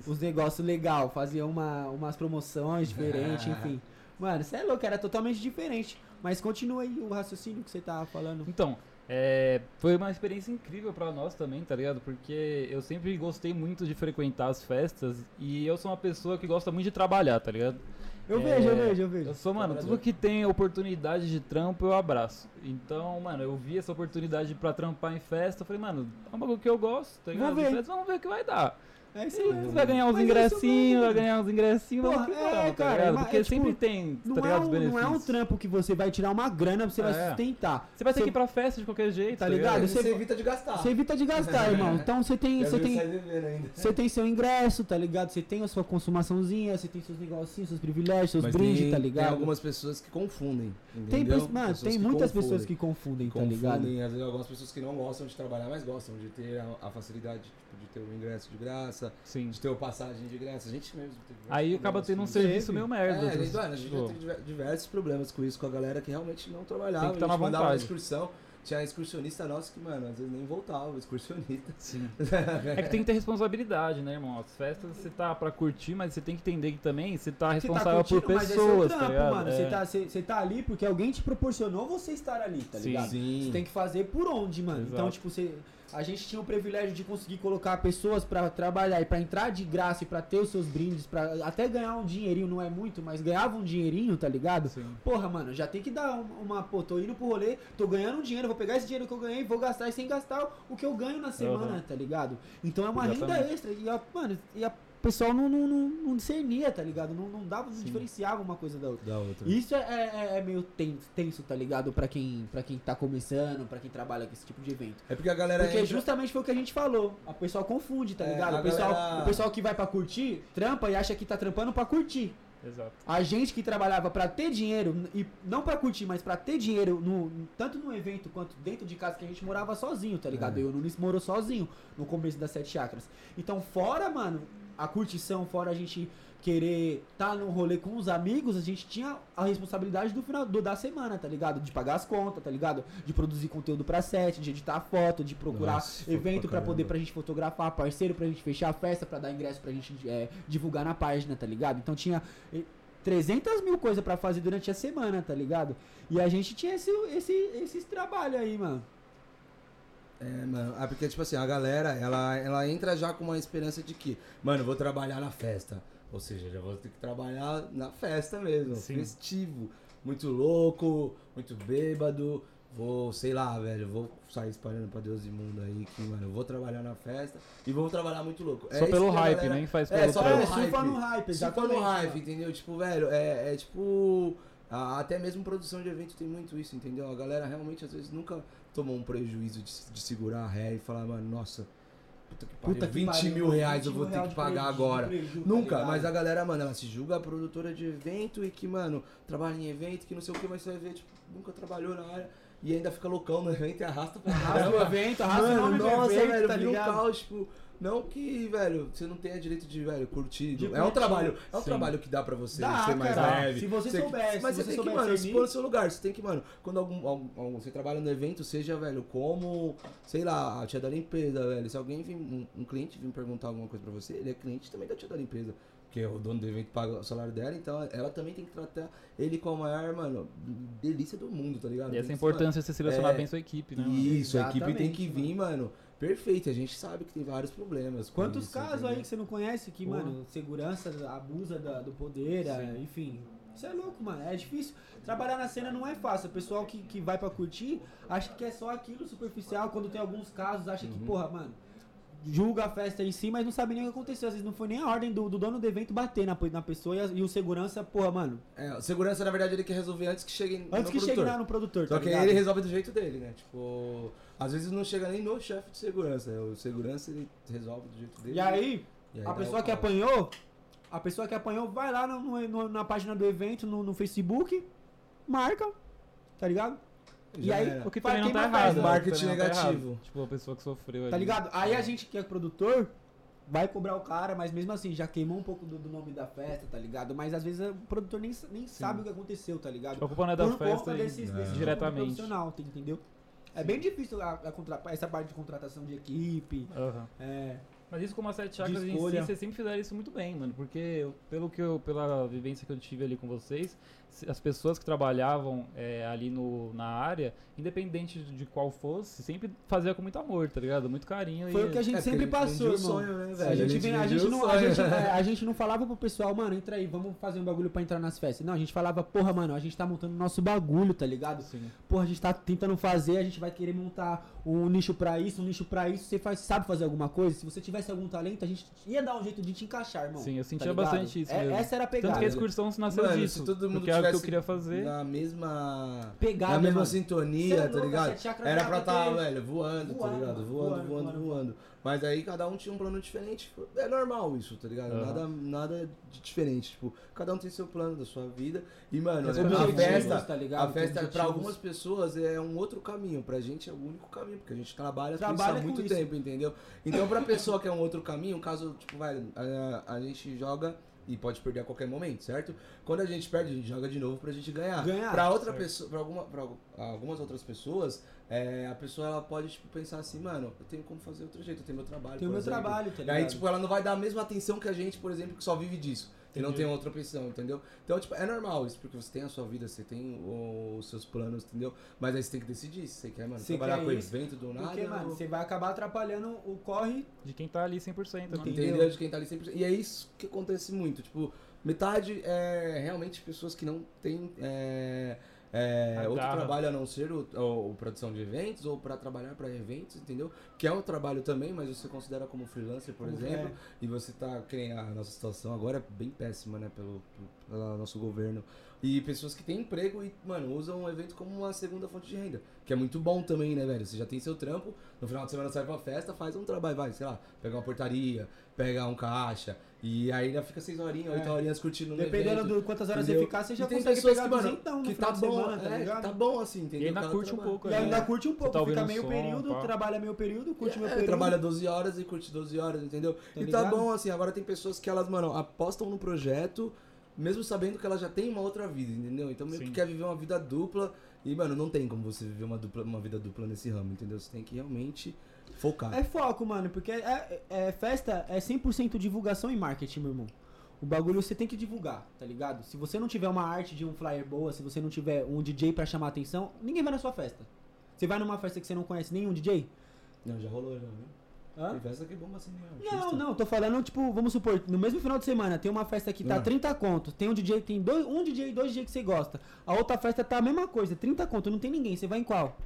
S2: os negócios legal, fazia uma, umas promoções diferentes, enfim. Mano, você é louco, era totalmente diferente. Mas continua aí o raciocínio que você tava falando.
S3: Então, é, foi uma experiência incrível pra nós também, tá ligado? Porque eu sempre gostei muito de frequentar as festas e eu sou uma pessoa que gosta muito de trabalhar, tá ligado?
S2: Eu
S3: É,
S2: vejo, eu vejo, eu vejo.
S3: Eu sou, mano, tudo que tem oportunidade de trampo eu abraço. Então, mano, eu vi essa oportunidade pra trampar em festa, eu falei, mano, é um bagulho que eu gosto, tá ligado?
S2: Vamos ver.
S3: Vamos ver o que vai dar.
S2: É isso mesmo.
S3: vai ganhar uns
S2: é
S3: ingressinhos, vai ganhar uns ingressinhos,
S2: Porra,
S3: vamos que
S2: é,
S3: vamos, tá
S2: cara,
S3: ligado?
S2: mas
S3: Porque
S2: é, tipo,
S3: sempre tem,
S2: Não,
S3: tá
S2: é
S3: ligado,
S2: um, não é um trampo que você vai tirar uma grana pra você vai
S3: É.
S2: sustentar.
S3: Você vai ter
S2: Você-
S3: que ir pra festa de qualquer jeito,
S2: Tá
S3: tá
S2: ligado?
S3: ligado?
S1: Você,
S2: Você-
S1: evita de gastar.
S2: Você evita de gastar, irmão. Então você tem, você tem,
S1: sai devendo ainda.
S2: você tem seu ingresso, tá ligado? Você tem a sua consumaçãozinha, você tem seus negocinhos, seus privilégios, seus
S1: Mas
S2: brindes,
S1: tem,
S2: tá ligado?
S1: Tem algumas pessoas que confundem.
S2: Tem,
S1: entendeu?
S2: mano,
S1: Pessoas
S2: tem muitas
S1: confundem.
S2: pessoas que confundem, tá ligado?
S1: confundem, às vezes algumas pessoas que não gostam de trabalhar, mas gostam de ter a, a facilidade tipo, de ter o ingresso de graça,
S3: Sim.
S1: de ter o passagem de graça. A gente mesmo teve
S3: Aí acaba tendo um serviço meio merda.
S1: É,
S3: tá
S1: a gente, mano, a gente
S3: Tipo,
S1: já teve diver- diversos problemas com isso, com a galera que realmente não trabalhava.
S3: Tem que tá
S1: a gente
S3: na
S1: mandava uma excursão. Tinha excursionista nosso que, mano, às vezes nem voltava, excursionista.
S3: Sim. É que tem que ter responsabilidade, né, irmão? As festas você tá pra curtir, mas você tem que entender que também você tá
S2: Você
S3: responsável por
S2: curtindo, mas esse é o
S3: pessoas,
S2: trampo,
S3: tá ligado?
S2: mano.
S3: É.
S2: Você tá, você- você tá ali porque alguém te proporcionou você estar ali, tá
S3: Sim.
S2: ligado?
S1: Sim.
S2: Você tem que fazer por onde, mano.
S3: Exato.
S2: Então, tipo, você, a gente tinha o privilégio de conseguir colocar pessoas pra trabalhar e pra entrar de graça e pra ter os seus brindes, pra até ganhar um dinheirinho, não é muito, mas ganhava um dinheirinho, tá ligado?
S3: Sim.
S2: Porra, mano, já tem que dar uma, Pô, tô indo pro rolê, tô ganhando um dinheiro, vou pegar esse dinheiro que eu ganhei, vou gastar e sem gastar o que eu ganho na semana,
S3: Aham.
S2: tá ligado? Então é uma renda
S3: Exatamente.
S2: extra. E a, mano, e a pessoal não, não, não, não discernia, tá ligado? Não, não dava, não diferenciava uma coisa da outra.
S1: Da outra.
S2: Isso é, é- é meio tenso, tá ligado? Pra quem, pra quem tá começando, pra quem trabalha com esse tipo de evento.
S1: É porque a galera
S2: Porque
S1: entra-
S2: justamente foi o que a gente falou. A pessoa confunde, tá
S1: É,
S2: ligado?
S1: a
S2: O pessoal,
S1: galera-
S2: o pessoal que vai pra curtir, trampa e acha que tá trampando pra curtir.
S3: Exato.
S2: A gente que trabalhava pra ter dinheiro, e não pra curtir, mas pra ter dinheiro, no, tanto no evento quanto dentro de casa, que a gente morava sozinho, tá ligado?
S1: É.
S2: Eu e o Nunes morou sozinho no começo das Sete Chakras. Então, fora, mano, a curtição, fora a gente querer tá no rolê com os amigos, a gente tinha a responsabilidade do final do, da semana, tá ligado? De pagar as contas, tá ligado? De produzir conteúdo pra set, de editar foto, de procurar
S1: Nossa,
S2: evento
S1: pra
S2: pra poder pra gente fotografar, parceiro pra gente fechar a festa, pra dar ingresso pra gente é, divulgar na página, tá ligado? Então tinha eh, 300 mil coisas pra fazer durante a semana, tá ligado? E a gente tinha esse, esse, esses trabalhos aí, mano.
S1: É, mano. É porque, tipo assim, a galera, ela, ela entra já com uma esperança de que, mano, eu vou trabalhar na festa. Ou seja, já vou ter que trabalhar na festa mesmo.
S3: Sim.
S1: Festivo. Muito louco, muito bêbado. Vou, sei lá, velho, vou sair espalhando pra Deus imundo aí que, mano, eu vou trabalhar na festa e vou trabalhar muito louco. É
S3: Só pelo hype,
S1: galera-
S3: nem faz
S1: É,
S3: pelo
S1: só
S3: trampo.
S1: pelo
S2: É, surfa
S1: hype.
S2: no hype,
S1: Surfa
S2: exatamente.
S1: no hype, entendeu? Tipo, velho, é, é tipo. A- até mesmo produção de evento tem muito isso, entendeu? A galera realmente às vezes nunca tomou um prejuízo de, de segurar a ré e falar, mano, nossa, puta que pariu,
S2: Puta que
S1: 20
S2: pariu,
S1: mil reais
S2: 20
S1: eu vou ter que pagar
S2: prejuízo,
S1: agora.
S2: prejuízo, tá
S1: Nunca,
S2: ligado?
S1: mas a galera, mano, ela se julga produtora de evento e que, mano, trabalha em evento, que não sei o que, mas você vai ver, tipo, nunca trabalhou na área e ainda fica loucão no evento e arrasta pra
S2: Arrasta o evento, arrasta o nome do
S1: nossa,
S2: evento,
S1: velho,
S2: tá
S1: vira um
S2: ligado?
S1: caos, tipo, não que, velho, você não tenha direito de, velho, curtir.
S2: De
S1: é um trabalho, é um
S3: Sim.
S1: trabalho que dá pra você
S2: Dá,
S1: ser mais
S2: cara.
S1: leve.
S2: Se você
S1: Você-
S2: souber,
S1: mas
S2: se
S1: você
S2: você
S1: tem que, mano, se pôr no seu lugar, você tem que, mano, quando algum, algum- algum- você trabalha no evento, seja, velho, como, sei lá, a tia da limpeza, velho, se alguém vir, um, um cliente vir perguntar alguma coisa pra você, ele é cliente também da tia da limpeza. Porque o dono do evento paga o salário dela, então ela também tem que tratar ele com a maior, mano, delícia do mundo, tá ligado?
S3: E essa importância de você selecionar
S1: é,
S3: bem sua equipe, né? mano?
S1: Isso, a equipe tem que
S2: Exatamente,
S1: vir, mano, perfeita. A gente sabe que tem vários problemas.
S2: Quantos
S1: isso,
S2: casos
S1: entendeu?
S2: aí que você não conhece que,
S1: Porra.
S2: mano, segurança abusa da- do poder, é, enfim. Isso é louco, mano. É difícil. Trabalhar na cena não é fácil. O pessoal que, que vai pra curtir acha que é só aquilo superficial. Quando tem alguns casos, acha
S1: Uhum.
S2: que, porra, mano, julga a festa em si, mas não sabe nem o que aconteceu. Às vezes não foi nem a ordem do, do dono do evento bater na, na pessoa e, a- e o segurança, porra, mano,
S1: É, o segurança, na verdade, ele quer resolver antes que chegue
S2: antes
S1: no
S2: que chegue
S1: produtor.
S2: lá no produtor.
S1: Só
S2: tá
S1: que
S2: ligado?
S1: ele resolve do jeito dele, né? Tipo, às vezes não chega nem no chefe de segurança. O segurança, ele resolve do jeito dele.
S2: E aí,
S1: E aí
S2: a pessoa que apanhou, a pessoa que apanhou vai lá no- no- na página do evento, no, no Facebook, marca, tá ligado? E aí,
S1: era.
S3: O que também não tá errado. né?
S1: Marketing
S3: tá
S1: negativo.
S3: Tipo, a pessoa que sofreu
S2: Tá
S3: ali.
S2: ligado? Aí a gente que é produtor vai cobrar o cara, mas mesmo assim já queimou um pouco do, do nome da festa, tá ligado? Mas às vezes o produtor nem, nem sabe o que aconteceu, tá ligado?
S3: Tipo, a culpa não é da
S2: Por
S3: festa
S2: conta desses,
S1: Não.
S2: desses
S3: diretamente.
S2: profissional, tá- entendeu? É bem difícil a, a essa parte de contratação de equipe.
S3: Aham.
S2: É,
S3: Mas isso como a Sete Chakras em si, vocês sempre fizeram isso muito bem, mano. Porque eu- pelo que eu, pela vivência que eu tive ali com vocês, as pessoas que trabalhavam é, ali no, na área, independente de, de qual fosse, sempre fazia com muito amor, tá ligado? Muito carinho.
S2: foi
S3: e...
S2: o que a gente
S1: É,
S2: sempre
S1: a gente
S2: passou, irmão.
S1: sonho, né, velho? a, gente
S2: A não, a,
S1: sonho.
S2: gente, a gente não falava pro pessoal, mano, entra aí, vamos fazer um bagulho pra entrar nas festas. Não, a gente falava, porra, mano, a gente tá montando nosso bagulho, tá ligado?
S3: Sim.
S2: Porra, a gente tá tentando fazer, a gente vai querer montar um nicho pra isso, um nicho pra isso. Você faz, sabe fazer alguma coisa? Se você tivesse algum talento, a gente ia dar um jeito de te encaixar, irmão.
S3: Sim, eu
S2: tá
S3: sentia
S2: ligado?
S3: bastante isso
S2: É-. Essa era a
S3: Tanto
S2: pegada.
S3: que a excursão nasceu
S1: Mano,
S3: disso.
S1: se todo mundo
S3: porque era o que eu queria fazer.
S1: Na mesma.
S2: Pegada,
S1: na mesma
S2: mano.
S1: sintonia,
S2: é
S1: tá ligado?
S2: chakras
S1: Era pra estar,
S2: ter-
S1: velho, voando, tá
S2: Voando,
S1: ligado?
S2: mano,
S1: Voando,
S2: voando,
S1: voando,
S2: voando.
S1: voando. Mas aí cada um tinha um plano diferente. É normal isso, tá ligado?
S3: Aham.
S1: Nada, nada de diferente. Tipo, cada um tem seu plano da sua vida. E, mano,
S3: Mas
S1: a festa.
S2: tá ligado?
S1: A festa, pra algumas pessoas, é um outro caminho. Pra gente é o único caminho, porque a gente trabalha,
S2: Trabalha
S1: há muito
S2: isso.
S1: tempo, entendeu? Então, pra pessoa que é um outro caminho, caso, tipo, vai, a, a gente joga e pode perder a qualquer momento, certo? Quando a gente perde, a gente joga de novo pra gente ganhar.
S2: Ganhar,
S1: pra outra
S3: certo.
S1: pessoa, pra, alguma, pra algumas outras pessoas, é, a pessoa ela pode, tipo, pensar assim, mano, eu tenho como fazer outro jeito, eu tenho meu trabalho.
S2: Tem o
S1: por
S2: meu
S1: exemplo.
S2: trabalho, tá
S1: E
S2: ligado?
S1: aí, tipo, ela não vai dar a mesma atenção que a gente, por exemplo, que só vive disso. E não
S3: Entendi.
S1: tem outra opção, entendeu? Então, tipo, é normal isso, porque você tem a sua vida, você tem os seus planos, entendeu? Mas aí você tem que decidir se você quer, mano,
S2: Você
S1: trabalhar
S2: quer
S1: com
S2: isso?
S1: evento do nada.
S2: Porque, mano, você vai acabar atrapalhando o corre.
S3: De quem tá ali 100%, mano.
S2: Entendeu?
S1: entendeu? De quem tá ali sempre. E é isso que acontece muito. Tipo, metade é realmente pessoas que não têm é, é, outro trabalho a não ser o, o- o produção de eventos ou pra trabalhar pra eventos, entendeu? Que é um trabalho também, mas você considera como freelancer, por
S2: Como
S1: exemplo,
S2: é.
S1: e você tá, que a nossa situação agora é bem péssima, né, pelo, pelo, nosso governo. E pessoas que têm emprego e, mano, usam o evento como uma segunda fonte de renda. Que é muito bom também, né, velho? Você já tem seu trampo, no final de semana sai pra festa, faz um trabalho, vai, sei lá, pega uma portaria, pega um caixa, e aí ainda fica seis horinhas, oito
S2: É.
S1: horinhas curtindo no
S2: Dependendo
S1: evento.
S2: de quantas horas
S1: entendeu?
S2: você ficar, você já
S1: E tem
S2: consegue
S1: pessoas
S2: pegar
S1: que, mano,
S2: duzentão no
S1: que tá bom,
S2: semana, tá
S1: é, tá bom assim, entendeu?
S3: E ainda curte um pouco,
S2: E
S3: né?
S2: ainda curte um pouco,
S3: tá
S2: fica
S3: ouvindo
S2: meio
S3: som,
S2: período,
S3: pá.
S2: trabalha meio período, curte meio
S1: É,
S2: período.
S1: trabalha 12 horas e curte 12 horas, entendeu?
S2: Tá
S1: e tá bom, assim, agora tem pessoas que elas, mano, apostam no projeto, mesmo sabendo que elas já têm uma outra vida, entendeu? Então meio que
S3: Sim.
S1: quer viver uma vida dupla. E, mano, não tem como você viver uma, dupla, uma vida dupla nesse ramo, entendeu? Você tem que realmente focar.
S2: É foco, mano, porque é, é- festa é 100% divulgação e marketing, meu irmão. O bagulho você tem que divulgar, tá ligado? Se você não tiver uma arte de um flyer boa, se você não tiver um DJ pra chamar atenção, ninguém vai na sua festa. Você vai numa festa que você não conhece nenhum DJ?
S1: Não, já rolou, já, viu?
S2: Hã?
S1: Tem festa que bomba assim, né?
S2: Não, não, tô falando, tipo, vamos supor, no mesmo final de semana tem uma festa que tá
S1: Ah.
S2: 30 conto, tem um DJ, tem dois, um DJ e dois DJ que você gosta. A outra festa tá a mesma coisa, 30 conto, não tem ninguém, você vai em qual?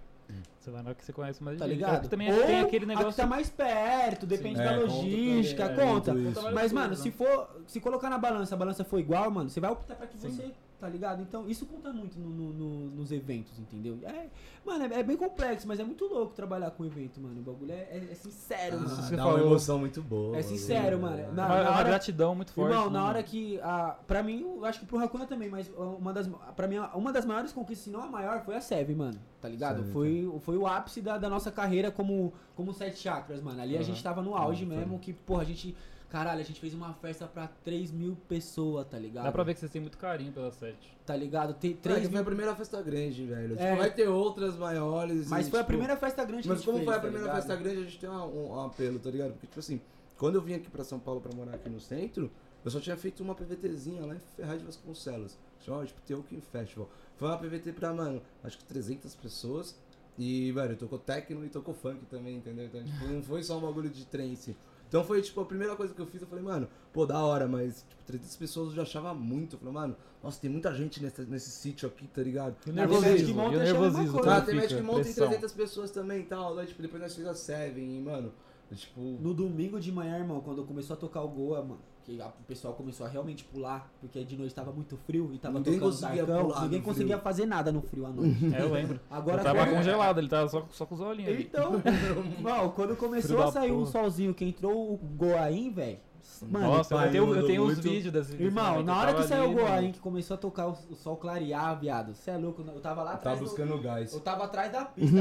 S3: Você vai na que você conhece mais
S2: Tá
S3: gente.
S2: ligado?
S3: É também
S2: Ou
S3: tem aquele
S2: a
S3: negócio.
S2: que tá mais perto, depende
S1: Sim.
S2: da
S1: É, conta
S2: logística,
S1: também, é,
S2: conta.
S3: várias
S2: Mas, mano,
S3: né?
S2: se for. Se colocar na balança, a balança for igual, mano, você vai optar pra que
S3: Sim.
S2: você. Tá ligado? Então, isso conta muito no- no- no- nos eventos, entendeu? É, mano, é, é bem complexo, mas é muito louco trabalhar com evento, mano. O bagulho é, é- é sincero,
S1: Ah,
S2: mano.
S3: você
S1: dá
S3: falou.
S1: uma emoção muito boa.
S2: É sincero, mano.
S1: né?
S2: Na-
S3: é uma
S2: hora-
S3: gratidão muito forte.
S2: Irmão,
S3: né,
S2: na hora
S3: mano?
S2: que. A, pra mim, eu acho que pro Hakuna também, mas uma das, pra mim, uma das maiores conquistas, se não a maior, foi a Sev, mano. Tá ligado? Foi, foi o ápice da, da nossa carreira como, como Sete Chakras, mano. Ali a
S3: Aham.
S2: gente tava no auge
S1: foi.
S2: mesmo, que, porra, a gente. Caralho, a gente fez uma festa pra 3 mil pessoas, tá ligado?
S3: Dá pra ver que vocês têm muito carinho pela sete.
S2: Tá ligado? Tem
S1: É,
S2: 3
S1: que foi
S2: mil.
S1: a primeira festa grande, velho. Tipo,
S2: É.
S1: vai ter outras maiores.
S2: Mas
S1: e,
S2: foi a
S1: tipo,
S2: primeira festa grande que a
S1: Mas
S2: gente
S1: como
S2: fez,
S1: foi a
S2: tá
S1: primeira
S2: ligado?
S1: festa grande, a gente tem um, um apelo, tá ligado? Porque, tipo assim, quando eu vim aqui pra São Paulo pra morar aqui no centro, eu só tinha feito uma PVTzinha lá em Ferraz de Vasconcelos. Chamava, tipo, Teokin Festival. Foi uma PVT pra, mano, acho que 300 pessoas. E, velho, tocou techno e tocou funk também, entendeu? Então, tipo, não foi só um bagulho de trance. Então foi, tipo, a primeira coisa que eu fiz, eu falei, mano, pô, da hora, mas, tipo, 300 pessoas eu já achava muito. Eu falei, mano, nossa, tem muita gente nesse, nesse sítio aqui, tá ligado?
S3: E nervosismo.
S2: que monta
S3: E o
S2: é a mesma
S3: nervosismo.
S2: coisa.
S1: Ah,
S3: como
S1: tem
S3: fica,
S1: Magic Mountain
S3: pressão.
S1: 300 pessoas também e tal. Daí, tipo, depois nós fizemos a Seven e, mano, tipo...
S2: No domingo de manhã, irmão, quando começou a tocar o Goa, mano, que a- o pessoal começou a realmente pular, porque de noite tava muito frio e tava
S1: Ninguém
S2: tocando
S1: conseguia
S2: Darkão,
S1: pular
S2: ninguém conseguia
S1: frio.
S2: fazer nada no frio à noite.
S3: É, eu lembro.
S2: Agora
S3: eu tava
S2: quando-
S3: congelado, ele tava só, só com os olhinhos ali.
S2: Então, mal, quando começou a sair
S3: porra.
S2: solzinho que entrou o Goaim, velho. Mano,
S3: Nossa, eu
S1: pai,
S3: tenho, eu tenho os
S1: muito.
S3: vídeos desse desse
S2: irmão, na
S3: eu
S2: hora que
S3: tava
S2: saiu o
S3: mano.
S2: que começou a tocar o, o sol clarear, viado. Você é louco, eu tava lá
S1: Tá
S2: atrás. do-
S1: buscando gás.
S2: Eu tava atrás da pista,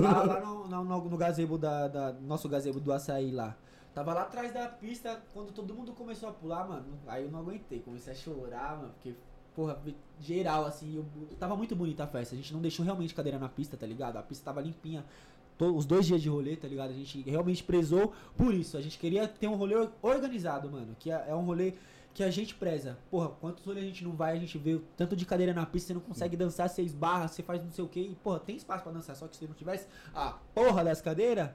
S2: lá, lá no, no, no- no gazebo da, da- Nosso gazebo do açaí lá. Tava lá atrás da pista, quando todo mundo começou a pular, mano. Aí eu não aguentei, comecei a chorar, mano, porque, porra, geral, assim, eu, tava muito bonita a festa. A gente não deixou realmente cadeira na pista, tá ligado? A pista tava limpinha. to- os dois dias de rolê, tá ligado? A gente realmente prezou por isso. A gente queria ter um rolê organizado, mano. Que é, é um rolê que a gente preza. Porra, quantos rolês a gente não vai, a gente vê tanto de cadeira na pista, você não consegue dançar seis barras, você faz não sei o que, e, porra, tem espaço pra dançar, só que se não tivesse a porra das cadeiras,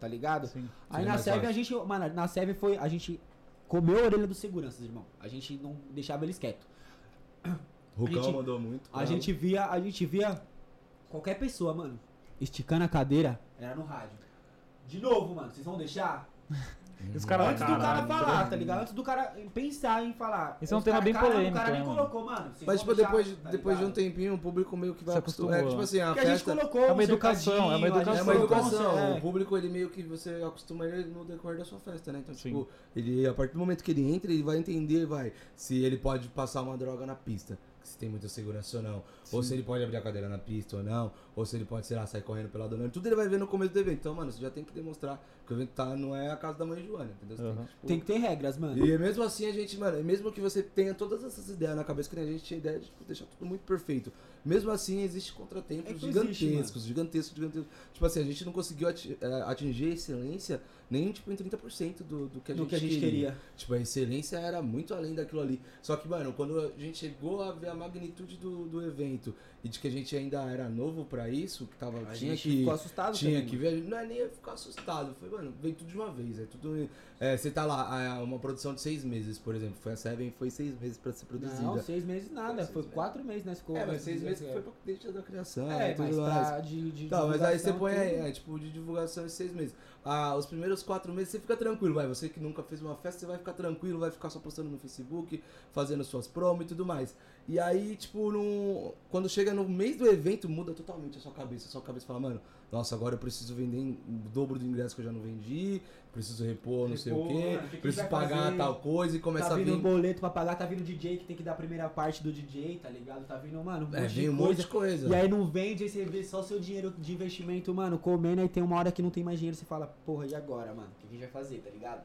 S2: tá ligado?
S3: Sim.
S2: Aí
S1: Seria
S2: na SEV a gente, mano, na SEV foi, a gente comeu a orelha dos seguranças, irmão. A gente não deixava eles quietos. Gente-
S1: mandou muito.
S2: A gente via, a gente via qualquer pessoa, mano, esticando a cadeira, era no rádio. De novo, mano, vocês vão deixar?
S3: Os caras,
S2: Antes do cara falar, tá ligado? Antes do cara pensar em falar.
S3: Isso é um tema
S2: cara-
S3: bem polêmico,
S2: O cara
S3: né,
S2: nem
S3: mano?
S2: colocou, mano.
S1: Mas, tipo, depois,
S2: tá
S1: depois de um tempinho, o público meio que vai
S3: Se
S1: acostumar. É, tipo assim, a
S2: Porque a gente
S1: festa...
S2: colocou
S3: É uma
S2: um
S3: educação, é uma educação.
S1: É uma
S2: um
S1: educação. O público, ele meio que você acostuma ele no decorrer da sua festa, né? Então,
S3: Sim.
S1: tipo, ele, a partir do momento que ele entra, ele vai entender, vai, se ele pode passar uma droga na pista, se tem muita segurança ou não. Ou se ele pode abrir a cadeira na pista ou não. Ou se ele pode, sei lá, sair correndo pela dona. Tudo ele vai ver no começo do evento. Então, mano, você já tem que demonstrar que o evento tá, não é a casa da mãe Joana, entendeu? Você tem que, tipo,
S2: Tem que ter regras, mano.
S1: e mesmo assim a gente, mano, mesmo que você tenha todas essas ideias na cabeça, que nem a gente tinha ideia de tipo, deixar tudo muito perfeito. Mesmo assim, existe contratempos
S2: É que existe,
S1: gigantescos, gigantescos, gigantescos. Tipo assim, a gente não conseguiu ati- eh, atingir a excelência nem tipo em 30% do, do que a
S2: Do
S1: gente,
S2: que a gente queria.
S1: Tipo, a excelência era muito além daquilo ali. Só que, mano, quando a gente chegou a ver a magnitude do, do evento e de que a gente ainda era novo pra isso, que tava,
S2: A
S1: tinha que.
S2: ficou assustado
S1: Tinha
S2: também,
S1: que ver, não é nem ficar assustado. Foi, mano, veio tudo de uma vez. É tudo. É, você tá lá, é, uma produção de seis meses, por exemplo. Foi a Seven, foi seis meses pra ser produzida.
S2: Não, seis meses nada.
S1: Foi
S2: Foi,
S1: meses.
S2: quatro meses, né? Ficou
S1: é, mas seis meses que
S2: é.
S1: foi pra desde da criação.
S2: É, mas pra de, de
S1: Tá, mas aí você põe é, tipo, de divulgação esses seis meses. Ah, os primeiros quatro meses você fica tranquilo, vai. Você que nunca fez uma festa, você vai ficar tranquilo, vai ficar só postando no Facebook, fazendo suas promos e tudo mais. E aí, tipo, no, quando chega no mês do evento, muda totalmente a sua cabeça. A sua cabeça fala, mano, nossa, agora eu preciso vender o dobro do ingresso que eu já não vendi, preciso repor não sei o quê,
S2: que que
S1: preciso
S2: vai
S1: pagar
S2: fazer?
S1: tal coisa e começa
S2: Tá
S1: a
S2: vindo
S1: vir.
S2: um boleto pra pagar, tá vindo DJ que tem que dar a primeira parte do DJ, tá ligado? Tá vindo, mano, um
S1: É,
S2: monte de
S1: um monte de coisa.
S2: E aí não vende, aí você vê só seu dinheiro de investimento, mano, comendo, aí tem uma hora que não tem mais dinheiro, você fala, porra, e agora, mano? O que a gente vai fazer, tá ligado?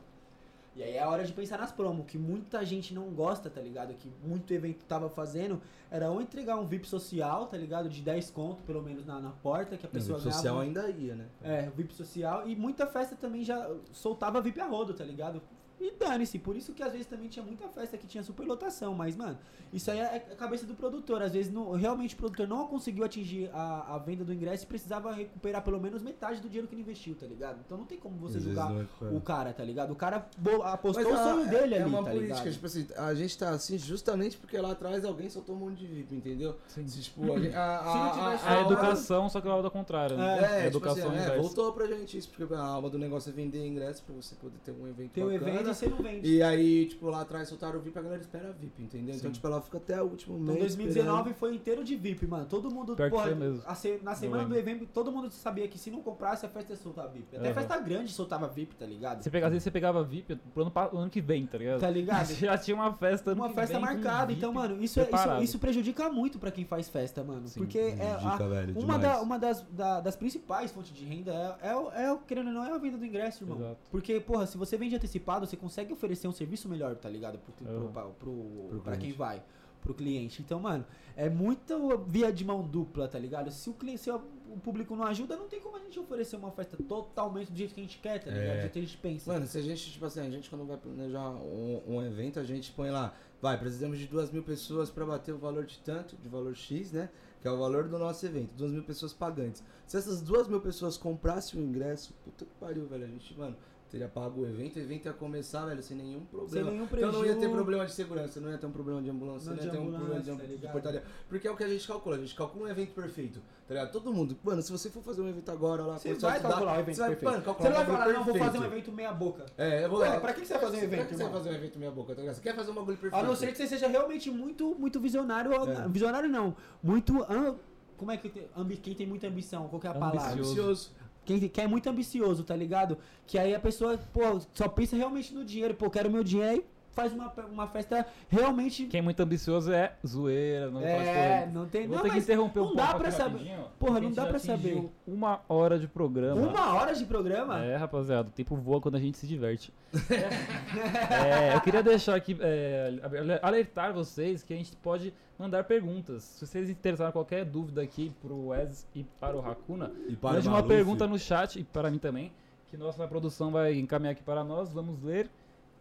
S2: E aí é a hora de pensar nas promos, que muita gente não gosta, tá ligado? Que muito evento tava fazendo, era ou entregar um VIP social, tá ligado? De 10 conto, pelo menos, na, na porta, que a pessoa
S1: o social
S2: ganhava.
S1: ainda ia, né?
S2: É, VIP social. E muita festa também já soltava VIP a rodo, tá ligado? E dane-se, por isso que às vezes também tinha muita festa que tinha superlotação, mas, mano, isso aí é a cabeça do produtor. Às vezes não, realmente o produtor não conseguiu atingir a, a venda do ingresso e precisava recuperar pelo menos metade do dinheiro que ele investiu, tá ligado? Então não tem como você julgar
S1: não é-
S2: o cara, tá ligado? O cara apostou
S1: Mas
S2: o
S1: é-
S2: sonho dele
S1: é
S2: ali,
S1: uma
S2: tá
S1: política,
S2: ligado?
S1: tipo assim, a gente tá assim justamente porque lá atrás alguém soltou um monte de VIP, entendeu?
S3: Sim.
S1: Se, tipo, a, gente- a,
S2: Se não tivesse-
S3: É a
S1: alma-
S3: educação, só que é o da contrária. né?
S1: É,
S3: a
S1: tipo
S3: educação
S1: assim, é, voltou pra gente isso, porque a alma do negócio é vender ingresso pra você poder ter um evento
S2: Tem um
S1: bacana.
S2: evento e você não vende.
S1: E aí, tipo, lá atrás soltaram o VIP, a galera espera VIP, entendeu? Então,
S3: Sim.
S1: tipo, ela fica até o último
S2: Então
S1: mês.
S2: 2019 foi inteiro de VIP, mano. Todo mundo,
S3: Pior
S2: porra,
S3: mesmo.
S2: se- na semana do
S3: lembro.
S2: evento, todo mundo sabia que se não comprasse, a festa ia soltar VIP. Até
S3: Aham.
S2: festa grande soltava VIP, tá ligado?
S3: Você pega, às vezes você pegava VIP pro ano, pa- ano que vem, tá ligado?
S2: Tá ligado?
S3: Já tinha uma festa
S2: Uma festa marcada. Então, mano, isso, é- isso, isso prejudica muito pra quem faz festa, mano.
S3: Sim,
S2: porque é a-
S1: velho,
S2: uma, da- uma das, da- das principais fontes de renda é, é, o- é, o- querendo ou não, é a venda do ingresso, irmão.
S3: Exato.
S2: Porque, porra, se você vende antecipado, você consegue oferecer um serviço melhor, tá ligado? Pro, pro, pra- pro-
S1: Pro
S2: pra quem vai. Pro cliente. Então, mano, é muito via de mão dupla, tá ligado? Se o cliente, se o público não ajuda, não tem como a gente oferecer uma festa totalmente do jeito que a gente quer, tá ligado?
S1: É.
S2: Do jeito que a gente pensa.
S1: Mano, se a gente, tipo assim, a gente quando vai planejar um, um evento, a gente põe lá, vai, precisamos de duas mil pessoas pra bater o valor de tanto, de valor X, né? Que é o valor do nosso evento, duas mil pessoas pagantes. Se essas duas mil pessoas comprassem o ingresso, puta que pariu, velho, a gente, mano, teria pago o evento, o evento ia começar, velho, sem nenhum
S2: Sem
S1: problema.
S2: nenhum
S1: Então
S2: prejuízo.
S1: não ia ter problema de segurança, não ia ter um problema de ambulância,
S2: Não
S1: não ia ter um problema de, amb-
S2: tá
S1: portaria. Porque é o que a gente calcula, a gente calcula um evento perfeito, tá ligado? Todo mundo, mano, se você for fazer um evento agora lá,
S2: Você vai
S1: estudar,
S2: calcular o evento
S1: vai,
S2: perfeito.
S1: mano,
S2: Você não vai falar, não, vou fazer um evento meia boca.
S1: É, eu vou.
S2: Pô,
S1: é,
S2: pra que você vai fazer um
S1: Pra
S2: evento,
S1: que você vai fazer um evento meia boca, tá ligado? Você quer fazer um bagulho perfeito.
S2: A não ser que você seja realmente muito, muito visionário.
S1: É.
S2: Visionário não. Muito. como é que tem, quem tem muita ambição? Qual é a palavra?
S3: Ambicioso.
S2: Quem, quem é muito ambicioso, tá ligado? Que aí a pessoa, pô, só pensa realmente no dinheiro. Pô, quero meu dinheiro aí faz uma, uma festa realmente.
S3: Quem é muito ambicioso é zoeira, não faz
S2: É,
S3: coisa.
S2: não tem.
S3: Vou
S2: não,
S3: ter que interromper
S2: não
S3: um
S2: dá pra saber.
S3: rapidinho,
S2: Porra, não dá pra saber.
S3: Uma hora de programa.
S2: Uma hora de programa?
S3: É, rapaziada, o tempo voa quando a gente se diverte. É, eu queria deixar aqui, é, alertar vocês que a gente pode mandar perguntas. Se vocês interessaram qualquer dúvida aqui pro Wes e para o Hakuna,
S1: E
S3: mande uma pergunta no chat e para mim também, que nossa produção vai encaminhar aqui para nós, vamos ler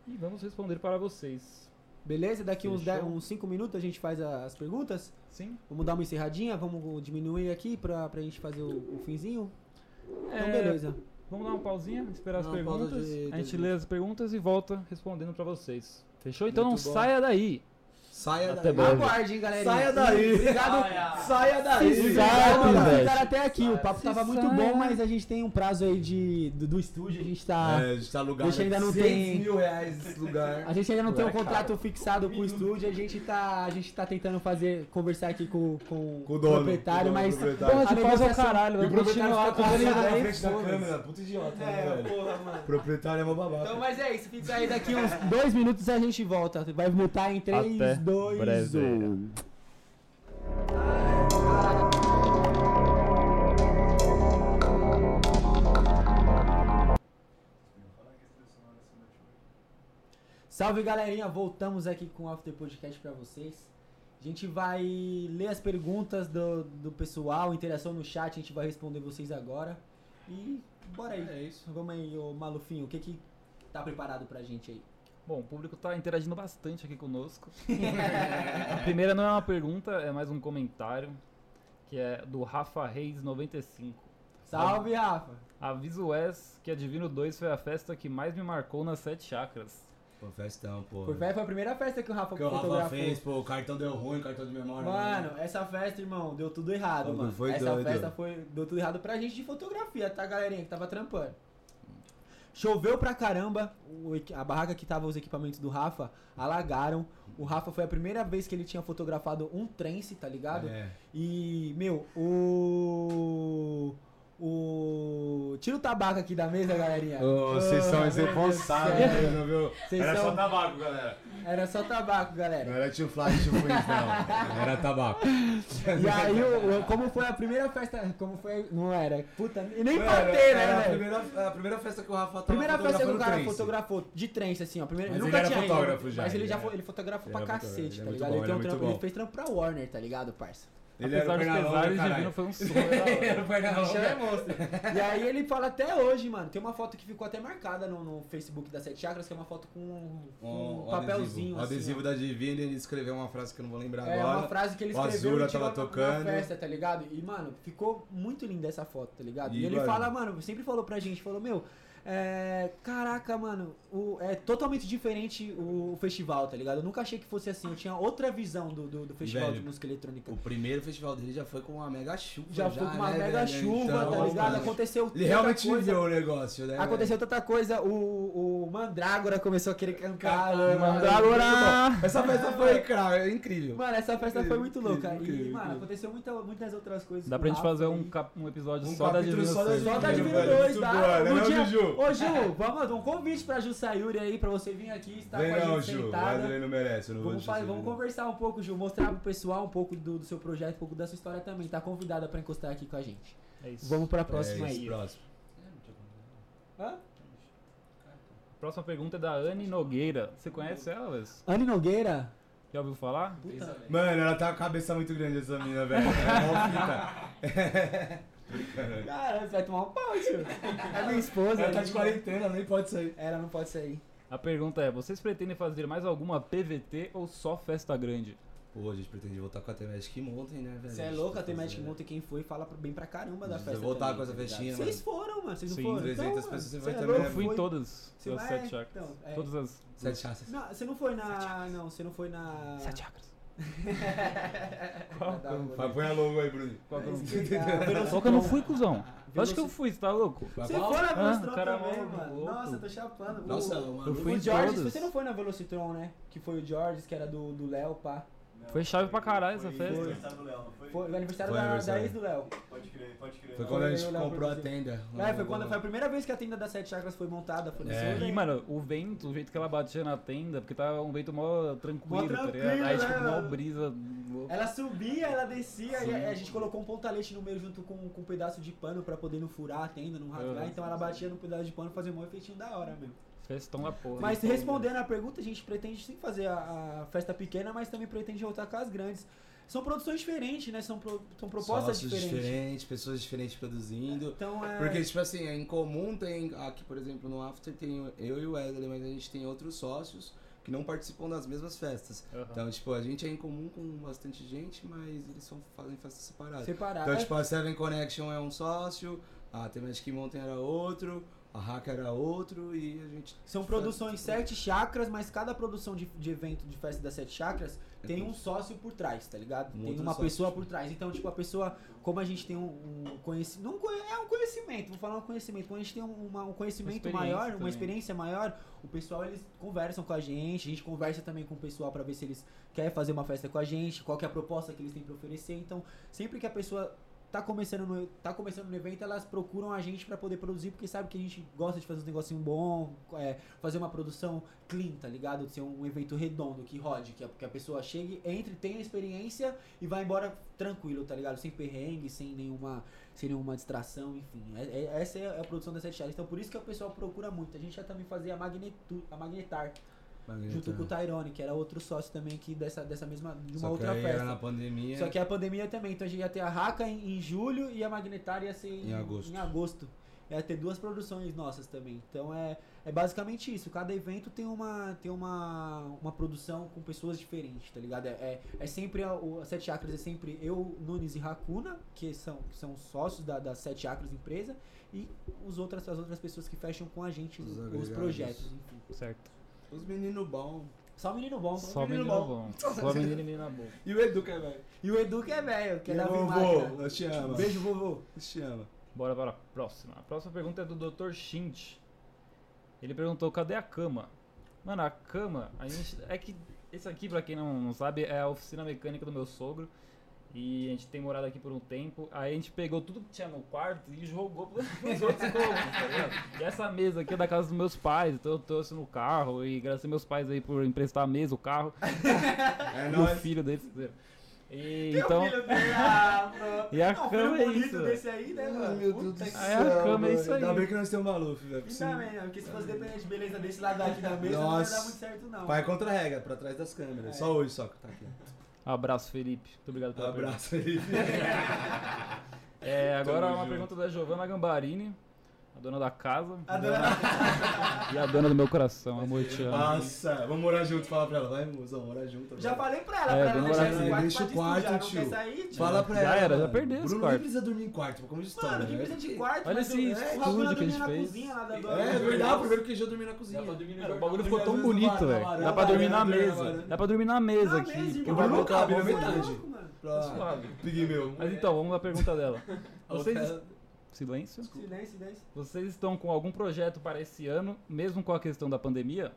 S3: e vamos responder para vocês.
S2: Beleza? Daqui uns
S3: Fechou.
S2: 10, uns 5 minutos a gente faz a- as perguntas.
S3: Sim?
S2: Vamos dar uma encerradinha, vamos diminuir aqui pra, pra gente fazer o, o finzinho. Então,
S3: É,
S2: beleza.
S3: Vamos dar uma pausinha, esperar as perguntas.
S1: de
S3: a gente
S1: dois
S3: lê as perguntas e volta respondendo para vocês. Fechou? Então
S1: Muito
S3: não
S1: bom.
S3: saia daí.
S1: Saia
S3: Até
S1: daí.
S3: breve.
S2: Aguarde, hein, galerinha.
S1: Saia daí.
S2: Obrigado.
S1: Saia daí.
S3: Exato,
S2: Obrigado por
S3: velho.
S2: ficar até aqui. O papo
S3: Se
S2: tava muito
S3: saia.
S2: bom, mas a gente tem um prazo aí de, do, do estúdio. A gente tá.
S1: É, a gente tá alugado.
S2: Deixa ainda não
S1: 6
S2: tem-
S1: mil reais esse lugar.
S2: A gente ainda não tem um
S3: É caro.
S2: contrato fixado com o estúdio, a gente tá, a gente tá tentando fazer, conversar aqui com, com,
S1: Com o dono,
S2: proprietário,
S1: com o dono,
S2: mas
S1: proprietário.
S3: Porra,
S2: a
S3: de ao
S2: negociação-
S3: caralho,
S1: E o proprietário fica
S3: com
S1: na frente da
S2: foda-se.
S1: câmera. Puta idiota, né,
S2: É,
S1: velho?
S2: porra, mano.
S1: Proprietário é uma babaca.
S2: Então, mas é isso, fica aí daqui uns dois minutos a gente volta. Vai mutar em 3,
S3: Até
S2: 2,
S3: breve.
S2: 1. Salve galerinha, voltamos aqui com o After Podcast pra vocês. A gente vai ler as perguntas do, do pessoal, interação no chat, a gente vai responder vocês agora. E bora aí.
S1: É isso.
S2: Vamos aí, ô Malufinho, o que que tá preparado pra gente aí?
S3: Bom, o público tá interagindo bastante aqui conosco. A primeira não é uma pergunta, é mais um comentário, que é do Rafa Reis 95.
S2: Salve, Rafa!
S3: Aviso S que a Divino 2 foi a festa que mais me marcou nas sete chakras.
S1: Pô, festão, pô.
S2: Por fé, foi a primeira festa que o Rafa
S1: que o Rafa
S2: fotografou.
S1: fez, pô, o cartão deu ruim, o cartão de memória.
S2: Mano, essa festa, irmão, deu tudo errado,
S1: Bagulho
S2: mano.
S1: foi
S2: essa
S1: doido.
S2: festa foi, deu tudo errado pra gente de fotografia, tá, galerinha, que tava trampando. Choveu pra caramba, a barraca que tava os equipamentos do Rafa alagaram. O Rafa foi a primeira vez que ele tinha fotografado um trance, tá ligado?
S1: É.
S2: E, meu, o. O. Tira o tabaco aqui da mesa, galerinha.
S1: Vocês são irresponsáveis,
S2: céu.
S1: não viu?
S2: Vocês
S1: Era
S2: são-
S1: só tabaco, galera.
S2: Era só tabaco,
S1: Não
S2: galera.
S1: era tio Flávio e tio Fuiz, não. Era tabaco.
S2: E aí, o- o- como foi a primeira festa. Como foi. Não era. Puta, e nem ter, né,
S1: era a
S2: velho?
S1: primeira, a primeira festa que o Rafa tava
S2: Primeira festa que o cara
S1: trance.
S2: fotografou de trance, assim, ó. Primeiro,
S1: Mas
S2: ele
S1: ele
S2: nunca
S1: era
S2: tinha
S1: fotógrafo
S2: ido,
S1: já,
S2: Mas ele
S1: ele
S2: já ele fotografou
S1: Ele
S2: pra cacete,
S1: ele é
S2: tá ligado? ele,
S1: ele é
S2: ele fez trampo pra Warner, tá ligado, parça?
S1: Ele era
S3: Apesar dos pesares. Divino foi um sonho.
S1: Era Pernalonga.
S2: Bicho é monstro. E aí ele fala até hoje, mano. Tem uma foto que ficou até marcada no, no Facebook da Sete Chakras, que é uma foto com, com um,
S1: Um
S2: papelzinho.
S1: adesivo,
S2: assim,
S1: adesivo
S2: ó.
S1: da Divina, ele escreveu uma frase que eu não vou lembrar
S2: É
S1: agora.
S2: uma frase que ele
S1: O
S2: escreveu
S1: Azura tava
S2: na-
S1: tocando.
S2: na festa, tá ligado? E, mano, ficou muito linda essa foto, tá ligado? E,
S1: E,
S2: ele
S1: mano-
S2: fala, mano, sempre falou pra gente, falou, meu, é, caraca, mano, o, é totalmente diferente o, festival, tá ligado? Eu nunca achei que fosse assim, eu tinha outra visão do, do, do festival
S1: Velho,
S2: de música eletrônica.
S1: O primeiro festival dele já foi com uma mega chuva.
S2: Já, foi com uma
S1: né,
S2: mega
S1: velho?
S2: chuva,
S1: Então,
S2: tá ligado?
S1: mano,
S2: Aconteceu
S1: Ele realmente
S2: coisa.
S1: viveu o negócio, né?
S2: Aconteceu tanta coisa, o, o Mandrágora começou a querer cantar. Mano.
S3: Mandrágora!
S1: velho? Essa festa foi, cara, incrível.
S2: Mano, essa festa foi muito
S1: Incrível,
S2: louca.
S1: incrível,
S2: e, mano,
S1: incrível.
S2: aconteceu muita, muitas outras coisas.
S3: Dá pra gente fazer um, cap- um episódio
S1: Um
S3: só da Divino
S1: só da
S3: 6.
S2: Só da
S1: Divino,
S2: Divino
S1: velho,
S2: 2,
S1: muito
S2: tá?
S1: né,
S2: No
S1: não,
S2: dia-? Ô, Ju, vamos, um convite pra Ju Sayuri aí, pra você vir aqui, estar
S1: Vem
S2: com a
S1: não,
S2: gente
S1: Ju. O
S2: sentada.
S1: Não merece, não
S2: Vamos, vamos conversar um pouco, Ju, mostrar pro pessoal um pouco do, do seu projeto, um pouco da sua história também. Tá convidada pra encostar aqui com a gente.
S3: É isso.
S2: Vamos pra próxima
S1: é,
S2: aí.
S1: isso, próximo.
S2: Hã?
S3: Próxima pergunta é da Anne Nogueira. Você conhece ela, Wes?
S2: Anne Nogueira?
S3: Já ouviu falar?
S2: Puta.
S1: Mano, ela tá com a cabeça muito grande, essa mina, velho. É.
S2: Cara, você vai tomar um pau, tio. É minha esposa.
S1: Ela tá
S2: né?
S1: de quarentena, nem pode sair.
S2: Ela não pode sair.
S3: A pergunta é: vocês pretendem fazer mais alguma PVT ou só festa grande?
S1: Pô, a gente pretende voltar com a Thematic Mountain, né, velho?
S2: Você é
S1: A gente
S2: louca,
S1: tá
S2: tem Magic
S1: fazendo-
S2: Mountain quem foi fala bem pra caramba da festa.
S1: voltar
S2: também,
S1: com essa
S2: tá
S1: festinha,
S2: Vocês foram, mano. Vocês não
S3: Sim,
S2: foram?
S1: 300
S2: então,
S1: pessoas, você vai
S2: é
S1: também,
S2: louco,
S3: Eu fui em todas
S2: Você
S3: das
S2: vai?
S3: sete chakras.
S2: Então, é.
S3: Todas as.
S1: Sete chances.
S2: Não, você não foi na. Não, você não foi na.
S3: Sete chakras.
S2: Qual?
S1: Vai, põe a logo aí, Bruno.
S3: Qual que eu não fui? Qual que eu não fui, cuzão?
S2: Veloci-
S3: Acho que eu fui, você tá louco?
S2: Você foi na
S3: Ah,
S2: Velocitron
S3: caramba,
S2: também, mano.
S3: louco.
S2: Nossa, eu tô chapando.
S1: Nossa,
S2: o,
S1: mano.
S3: Eu fui
S2: o George, você não foi na Velocitron, né? Que foi o George, que era do, do Léo, pá.
S3: Foi chave pra caralho essa
S4: Foi
S3: festa.
S4: aniversário do Léo, não foi?
S2: Foi o aniversário
S1: Foi
S2: da,
S1: aniversário.
S2: da ex do Léo.
S4: Pode crer, pode crer.
S1: Foi quando a
S2: eu
S1: gente
S2: lembro
S1: comprou a
S2: disso.
S1: tenda.
S2: É, foi quando foi a primeira vez que a tenda das Sete Chakras foi montada. Foi nesse
S1: É.
S2: rolê.
S3: E, mano, o vento, o jeito que ela batia na tenda, porque tava um vento mó tranquilo,
S2: Mó
S3: tá ligado?
S2: tranquilo,
S3: Aí,
S2: né,
S3: tipo, mó
S2: mano?
S3: brisa. louca.
S2: Ela subia, ela descia,
S3: Sim.
S2: e a a gente colocou um pontalete no meio junto com, com um pedaço de pano pra poder não furar a tenda, não rasgar.
S3: Uhum.
S2: Então ela batia no pedaço de pano e fazia um efeitinho da hora mesmo.
S3: Festão da porra.
S2: Mas respondendo a pergunta, a gente pretende sim fazer a, a festa pequena, mas também pretende voltar com as grandes. São produções diferentes, né? São, pro- são propostas
S1: Sócios
S2: diferentes.
S1: diferentes, pessoas diferentes produzindo.
S2: Então é.
S1: Porque, tipo assim, é em comum tem. Aqui, por exemplo, no After tem eu e o Wesley, mas a gente tem outros sócios que não participam das mesmas festas.
S3: Aham.
S1: Então, tipo, a gente é em comum com bastante gente, mas eles são, fazem festas separadas.
S2: separado.
S1: Então, tipo, a Seven Connection é um sócio, a Thematic Mountain era outro, a Hack era outro e a gente.
S2: São produções sete chakras, mas cada produção de, de evento de festa das sete chakras
S1: É
S2: tem um sócio por trás, tá ligado?
S1: Um
S2: tem uma
S1: sócio.
S2: pessoa por trás. Então, tipo, a pessoa, como a gente tem um, um conhecimento. É um conhecimento, vou falar um conhecimento. Quando a gente tem um, uma- um conhecimento
S3: Uma
S2: maior, uma
S3: também.
S2: experiência maior, o pessoal eles conversam com a gente, a gente conversa também com o pessoal pra ver se eles querem fazer uma festa com a gente, qual que é a proposta que eles têm pra oferecer. Então, sempre que a pessoa tá começando no, tá começando no evento, elas procuram a gente pra poder produzir, porque sabe que a gente gosta de fazer um negocinho bom, é, fazer uma produção clean, tá ligado? Ser um evento redondo, que rode, que a, que a pessoa chegue, entre, tenha experiência e vá embora tranquilo, tá ligado? Sem perrengue, sem nenhuma, sem nenhuma distração, enfim. É- é- essa é a produção da Sete Chaves. Então por isso que o pessoal procura muito. A gente já também fazia a, Magnetu, a Magnetar, junto com o Tyrone, que era outro sócio também aqui dessa, dessa mesma, de uma
S1: Só que
S2: outra
S1: aí
S2: festa.
S1: era na pandemia.
S2: Só que é a pandemia também, então a gente ia ter a Raca em, em julho e a Magnetar ia ser em,
S1: Em agosto.
S2: em agosto. é ter duas produções nossas também. Então é, é basicamente isso. Cada evento tem uma, tem uma, uma produção com pessoas diferentes, tá ligado? É, é, é sempre a, o a Sete Acres é sempre eu, Nunes e Hakuna, que são, que são sócios da, da Sete Acres empresa, e os outras, as outras pessoas que fecham com a gente
S1: Os
S2: os, projetos, enfim.
S3: Certo.
S1: Os meninos bons.
S2: Só menino bom.
S3: Só
S1: menino
S3: menino
S1: bom.
S3: bom. Só menino e menina boa.
S1: E o Edu que é velho.
S2: E o Edu que é velho, que é da
S1: vovô, eu te amo.
S2: Beijo, vovô.
S1: Eu te amo.
S3: Bora para a próxima. A próxima pergunta é do Dr. Shint. Ele perguntou: cadê a cama? Mano, a cama, a gente. É que esse aqui, pra quem não sabe, é a oficina mecânica do meu sogro. E a gente tem morado aqui por um tempo. Aí a gente pegou tudo que tinha no quarto e jogou pros outros cômodos, tá ligado? E essa mesa aqui é da casa dos meus pais, então eu trouxe no carro. E graças a meus pais aí por emprestar a mesa, o carro.
S1: É
S3: e o
S1: nóis.
S3: filho deles. E, então.
S2: filho dele, ah.
S3: E a
S2: Não,
S3: cama
S2: filho
S3: é
S2: bonito
S3: isso,
S2: desse aí, né,
S1: Ai,
S2: mano?
S1: meu Deus do céu.
S3: Aí a cama é isso aí.
S1: Ainda bem que nós temos um Maluf, velho.
S2: Também, né? Porque se fosse depender de beleza desse lado aqui da mesa, não
S1: Nossa.
S2: ia dar muito certo, não.
S1: Pai contra a regra, pra trás das câmeras.
S2: É.
S1: Só hoje só que tá aqui.
S3: Abraço, Felipe. Muito obrigado pela pergunta.
S1: Abraço, Felipe.
S3: É, agora
S1: Tamo
S3: uma
S1: junto.
S3: pergunta da Giovanna Gambarini, dona da casa.
S2: A dona-
S3: E a dona do meu coração, amor, te amo.
S1: Nossa, vamos morar junto. Fala pra ela. Vai, mozão, morar junto.
S2: Já falei pra ela,
S3: É,
S2: pra ela deixar esse quarto
S1: deixa
S2: pra
S1: o quarto,
S2: não
S1: tio.
S2: sair, tio?
S1: Fala pra
S3: Já
S1: ela.
S3: era, já perdeu esse
S1: Bruno
S3: quarto.
S1: nem precisa dormir em quarto, como de história.
S2: Mano, que
S1: né?
S2: precisa de quarto,
S3: Olha esse
S2: eu- é,
S3: estúdio que a gente
S2: na
S3: fez.
S2: cozinha lá da dona.
S1: É verdade, primeiro que já dormi na cozinha.
S3: O bagulho ficou tão bonito, velho.
S1: varanda,
S3: Dá pra dormir na mesa. Dá pra dormir na mesa aqui. o
S1: Bruno
S3: bagulho tá
S1: cabe na
S3: bom,
S1: metade.
S3: Suave.
S1: Piggy meu.
S3: Mas então, vamos à pergunta dela.
S1: A
S3: Vocês. Silêncio.
S2: Silêncio, silêncio.
S3: Vocês estão com algum projeto para esse ano, mesmo com a questão da pandemia?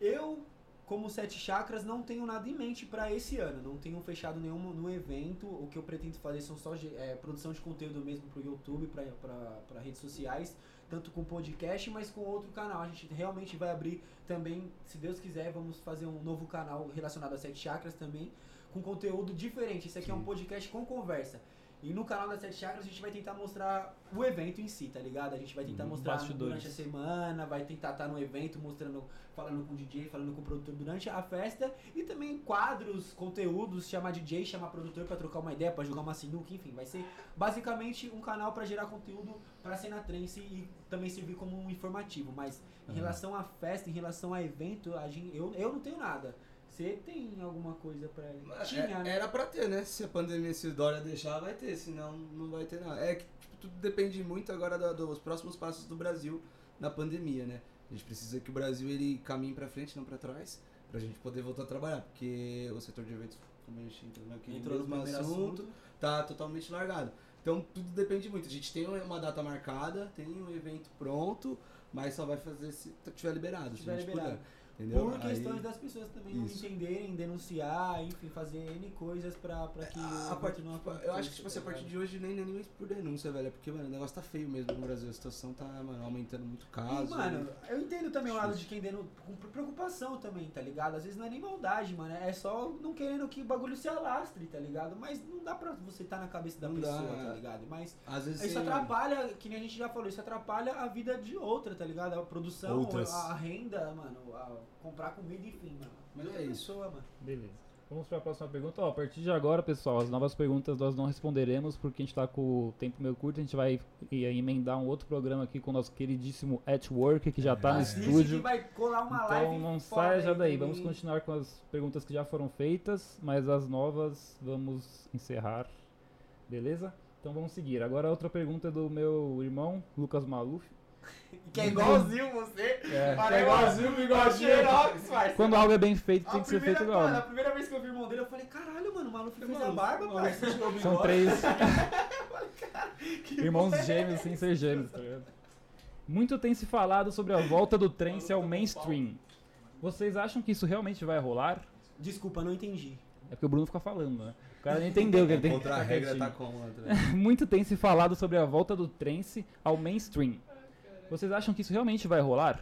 S2: Eu, como Sete Chakras, não tenho nada em mente pra esse ano. Não tenho fechado nenhum no evento. O que eu pretendo fazer são só é, produção de conteúdo mesmo pro YouTube, pra, pra, pra redes sociais. Tanto com podcast, mas com outro canal. A gente realmente vai abrir também, se Deus quiser, vamos fazer um novo canal relacionado a Sete Chakras também. Com conteúdo diferente. Esse aqui é um
S1: Sim.
S2: podcast com conversa. E no canal da Sete Chakras a gente vai tentar mostrar o evento em si, tá ligado? A gente vai tentar
S3: Uhum,
S2: mostrar
S3: bastidores.
S2: durante a semana, vai tentar estar no evento mostrando, falando com o DJ, falando com o produtor durante a festa e também quadros, conteúdos, chamar DJ, chamar produtor pra trocar uma ideia, pra jogar uma sinuca, enfim, vai ser basicamente um canal pra gerar conteúdo pra cena trance e também servir como um informativo, mas em
S1: Uhum.
S2: relação à festa, em relação a evento, a gente, eu, eu não tenho nada. Você tem alguma coisa pra Tinha,
S1: É-
S2: né?
S1: Era pra ter, né? Se a pandemia, se o Dória deixar, vai ter, senão não vai ter nada. É que tipo, tudo depende muito agora da- dos próximos passos do Brasil na pandemia, né? A gente precisa que o Brasil ele caminhe pra frente, não pra trás, pra gente poder voltar a trabalhar, porque o setor de eventos, como a gente entrou naquele
S2: Entrou no
S1: mesmo
S2: primeiro
S1: assunto,
S2: assunto.
S1: tá totalmente largado. Então tudo depende muito. A gente tem uma data marcada, tem um evento pronto, mas só vai fazer se tiver liberado,
S2: Se
S1: se a
S2: tiver
S1: gente
S2: liberado.
S1: puder. Entendeu?
S2: Por
S1: Aí-
S2: questões das pessoas também não
S1: Isso.
S2: entenderem, denunciar, enfim, fazer N coisas pra, pra que.
S1: A, a parte,
S2: não
S1: tipo, eu acho que tipo, assim, a
S2: tá
S1: partir
S2: ligado?
S1: de hoje nem, nem nem por denúncia, velho. é Porque, mano, o negócio tá feio mesmo no Brasil. A situação tá, mano, aumentando muito
S2: E,
S1: caso.
S2: mano, eu entendo também o lado de quem dando com preocupação também, tá ligado? Às vezes não é nem maldade, mano. É só não querendo que o bagulho se alastre, tá ligado? Mas não dá pra você estar na cabeça da
S1: Não
S2: pessoa,
S1: dá.
S2: tá ligado? Mas
S1: Às vezes
S2: isso
S1: você-
S2: atrapalha, que nem a gente já falou, isso atrapalha a vida de outra, tá ligado? A produção, a, a renda, mano, a comprar comida, enfim, mano.
S1: Mas é isso.
S2: pessoa, mano.
S3: Beleza. Vamos para a próxima pergunta. Ó, a partir de agora, pessoal, as novas perguntas nós não responderemos porque a gente tá com o tempo meio curto. A gente vai e- emendar um outro programa aqui com o nosso queridíssimo At Work, que já tá no
S1: É.
S2: Que
S3: estúdio.
S2: vai colar uma live
S3: Então não saia já
S2: aí
S3: daí. Vamos continuar com as perguntas que já foram feitas, mas as novas vamos encerrar. Beleza? Então vamos seguir. Agora outra pergunta é do meu irmão, Lucas Maluf.
S2: Que é igualzinho você.
S3: É.
S2: Parece
S1: É igualzinho, bigodinho.
S2: Xerox.
S3: Quando algo é bem feito,
S2: A
S3: tem que ser
S2: primeira-
S3: feito igual.
S2: Mano,
S3: né?
S2: a primeira vez que eu vi o irmão dele, eu falei, caralho, mano, o maluco fez a
S1: Mano,
S2: barba,
S1: mano,
S2: parça.
S1: você tirou o
S3: São três
S2: Que
S3: irmãos
S2: é
S3: gêmeos sem ser gêmeos, tá ligado? Muito tem se falado sobre a volta do trance ao mainstream. Vocês acham que isso realmente vai rolar?
S2: Desculpa, não entendi.
S3: É porque o Bruno fica falando, né? O cara não entendeu que ele tem que
S1: Contra a regra tá como, né?
S3: Muito tem se falado sobre a volta do trance ao mainstream. Vocês acham que isso realmente vai rolar?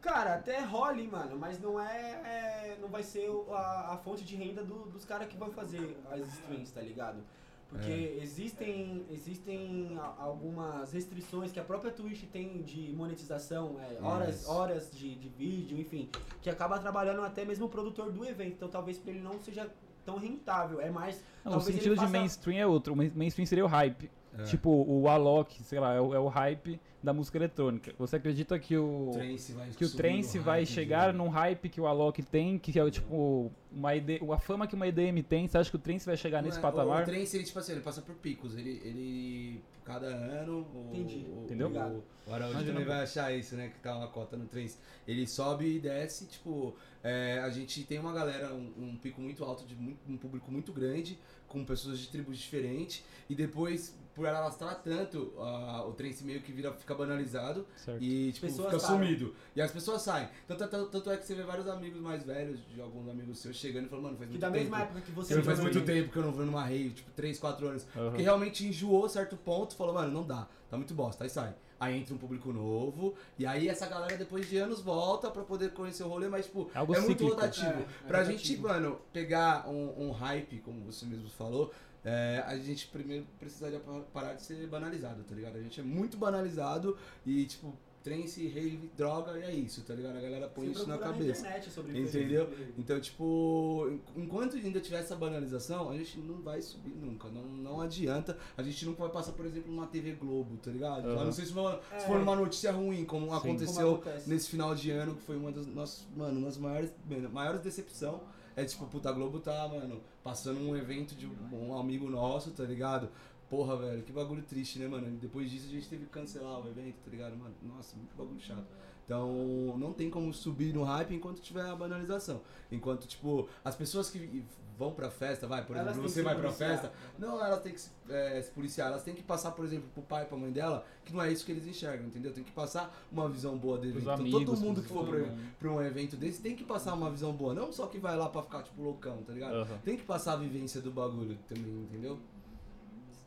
S2: Cara, até role, mano, mas não é. é- não vai ser a, a fonte de renda do- dos caras que vão fazer as streams, tá ligado? Porque existem, existem a- algumas restrições que a própria Twitch tem de monetização, é, horas,
S1: Isso.
S2: horas de, de vídeo, enfim, que acaba trabalhando até mesmo o produtor do evento. Então talvez pra ele não seja tão rentável. É mais.
S3: Não, o sentido de
S2: faça-
S3: mainstream é outro. O main- mainstream seria o hype.
S1: É.
S3: Tipo, o Alok, sei lá, é o, é o hype da música eletrônica. Você acredita que o,
S1: Trance vai
S3: que o trance
S1: no
S3: vai chegar
S1: de-
S3: num hype que o Alok tem, que é o tipo uma ED, a fama que uma EDM tem? Você acha que o trance vai chegar
S1: Não
S3: nesse
S1: é,
S3: patamar?
S1: O, o trance, ele, tipo assim, ele passa por picos. Ele, ele cada ano. O,
S2: Entendi.
S1: O,
S3: Entendeu?
S1: O, o Araújo também vai achar isso, né? Que tá uma cota no trance. Ele sobe e desce, tipo. É, a gente tem uma galera, um, um pico muito alto, de muito- um público muito grande, com pessoas de tribos diferentes. E depois, por alastrar tanto, ah, o trance meio que vira, fica banalizado.
S3: Certo.
S1: E, tipo,
S2: Pessoas
S1: fica
S2: param.
S1: sumido. E as pessoas saem. Tanto, tanto, tanto é que você vê vários amigos mais velhos, de alguns amigos seus, chegando e falando, mano, faz
S2: Que
S1: muito
S2: da
S1: tempo.
S2: mesma época que você
S1: Porque faz muito tempo que eu não vou numa rave, tipo, 3, 4 anos.
S3: Aham.
S1: Porque realmente enjoou certo ponto, falou, mano, não dá, tá muito bosta, aí sai. Aí entra um público novo, e aí essa galera depois de anos volta pra poder conhecer o rolê, mas tipo,
S3: É algo
S1: é muito
S3: cíclico.
S1: rotativo.
S2: É, é
S1: pra gente, mano, pegar um, um hype, como você mesmo falou, é, a gente primeiro precisaria pa- parar de ser banalizado, tá ligado? A gente é muito banalizado e, tipo, trance, rave, droga, e é isso, tá ligado? A galera põe isso na cabeça.
S2: internet sobre
S1: Entendeu?
S2: isso.
S1: Então, tipo, en- enquanto ainda tiver essa banalização, a gente não vai subir nunca. Não, não adianta. A gente nunca vai passar, por exemplo, numa TV Globo, tá ligado? A não sei se, for- se
S2: É.
S1: for uma notícia ruim, como
S3: Sim.
S1: aconteceu
S2: Como acontece.
S1: nesse final de ano, que foi uma das nossas, mano, uma das maiores, maiores decepção. É tipo, puta, a Globo tá, mano, passando um evento de um amigo nosso, tá ligado? Porra, velho, que bagulho triste, né, mano? Depois disso a gente teve que cancelar o evento, tá ligado, mano? Nossa, muito bagulho chato. Então, não tem como subir no hype enquanto tiver a banalização. Enquanto, tipo, as pessoas que vão pra festa, vai, por
S2: Elas
S1: exemplo, você vai pra festa, não, elas têm que se, é, se policiar, elas têm que passar, por exemplo, pro pai, pra mãe dela, que não é isso que eles enxergam, entendeu? Tem que passar uma visão boa.
S3: Pros
S1: Então,
S3: amigos,
S1: todo mundo que for pra,
S3: mundo.
S1: pra um evento desse tem que passar uma visão boa, não só que vai lá pra ficar, tipo, loucão, tá ligado?
S3: Aham.
S1: Tem que passar a vivência do bagulho também, entendeu?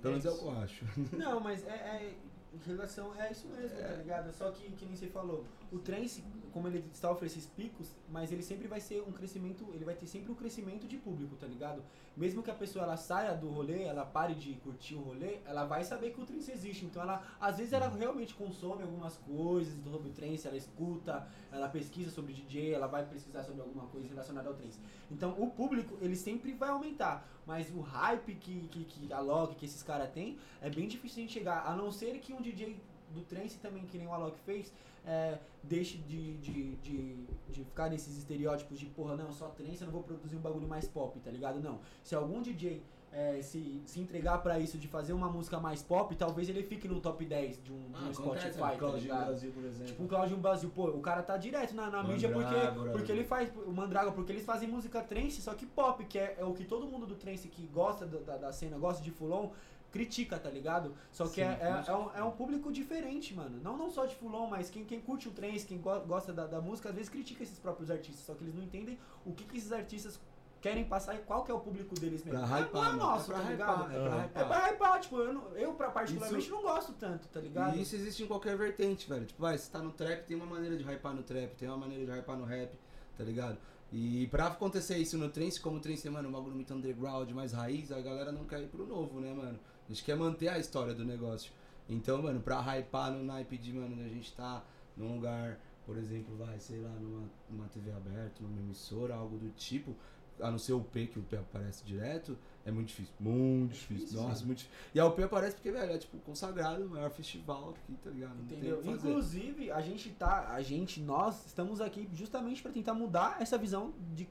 S1: Pelo menos é o que eu acho.
S2: Não, mas é, é- em relação é isso mesmo,
S1: É.
S2: tá ligado? Só que, que nem você falou, o trance, como ele sofre esses picos, mas ele sempre vai ser um crescimento, ele vai ter sempre um crescimento de público, tá ligado? Mesmo que a pessoa ela saia do rolê, ela pare de curtir o rolê, ela vai saber que o trance existe. Então ela, às vezes ela realmente consome algumas coisas sobre o trance, ela escuta, ela pesquisa sobre DJ, ela vai pesquisar sobre alguma coisa relacionada ao trance. Então o público, ele sempre vai aumentar, mas o hype que, que, que a Log, que esses caras têm, é bem difícil gente chegar, a não ser que um DJ do trance também, que nem o Alok fez, é, deixe de, de, de, de ficar nesses estereótipos de, porra, não, só trance, eu não vou produzir um bagulho mais pop, tá ligado? Não. Se algum DJ é, se, se entregar pra isso, de fazer uma música mais pop, talvez ele fique no top 10 de um, de um Spotify, tá ligado?
S1: Brasil, por exemplo.
S2: Tipo o Claudinho Brasil, pô, o cara tá direto na, na mídia porque,
S1: Mandrágora.
S2: porque ele faz, o Mandraga, porque eles fazem música trance, só que pop, que é, é o que todo mundo do trance que gosta da, da, da cena, gosta de Fulon, critica, tá ligado? Só que
S1: Sim,
S2: é, é, é um, é um público diferente, mano. Não, não só de Fulon, mas quem, quem curte o trance, quem go- gosta da, da música, às vezes critica esses próprios artistas, só que eles não entendem o que, que esses artistas querem passar e qual que é o público deles mesmo.
S1: Pra
S2: é-
S1: hypar,
S2: não é nosso,
S1: é pra
S2: tá
S1: hypar,
S2: ligado?
S1: é pra hypar.
S2: É pra hypar, tipo, eu, não- eu pra particularmente não gosto tanto, tá ligado?
S1: E isso existe em qualquer vertente, velho. Tipo, vai, você tá no trap, tem uma maneira de hypar no trap, tem uma maneira de hypar no rap, tá ligado? E pra acontecer isso no trance, como o trance é, mano, um bagulho muito underground, mais raiz, a galera não quer ir pro novo, né, mano? A gente quer manter a história do negócio. Então, mano, pra hypar no naipe de, mano, a gente tá num lugar, por exemplo, vai, sei lá, numa, numa TV aberta, numa emissora, algo do tipo, a não ser o P, que o P aparece direto, é muito difícil. Muito difícil.
S2: difícil,
S1: Nossa, muito difícil. E a UP aparece porque, velho, é tipo consagrado, o maior festival aqui, tá ligado? Não
S2: Entendeu? Inclusive, a gente tá, a gente, nós estamos aqui justamente pra tentar mudar essa visão de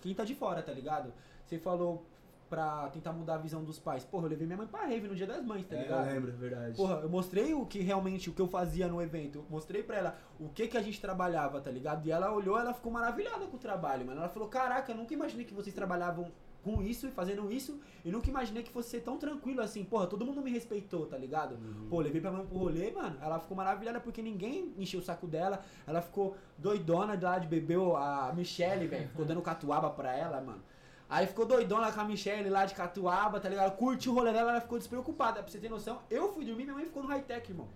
S2: quem tá de fora, tá ligado? Você falou pra tentar mudar a visão dos pais. Porra, eu levei minha mãe pra rave no dia das mães, tá
S1: É, eu
S2: ligado?
S1: lembro, é verdade.
S2: Porra, eu mostrei o que realmente, o que eu fazia no evento. Eu mostrei pra ela o que que a gente trabalhava, tá ligado? E ela olhou, ela ficou maravilhada com o trabalho, mano. Ela falou, caraca, eu nunca imaginei que vocês trabalhavam com isso e fazendo isso. E nunca imaginei que fosse ser tão tranquilo assim. Porra, todo mundo me respeitou, tá ligado?
S1: Uhum.
S2: Pô, levei pra mãe pro rolê, mano. Ela ficou maravilhada porque ninguém encheu o saco dela. Ela ficou doidona de lá de bebeu a Michelle, velho. Ficou dando catuaba pra ela, mano. Aí ficou doidona com a Michelle lá de catuaba, tá ligado? Curtiu o rolê dela, ela ficou despreocupada. Pra você ter noção, eu fui dormir, minha mãe ficou no high-tech, irmão.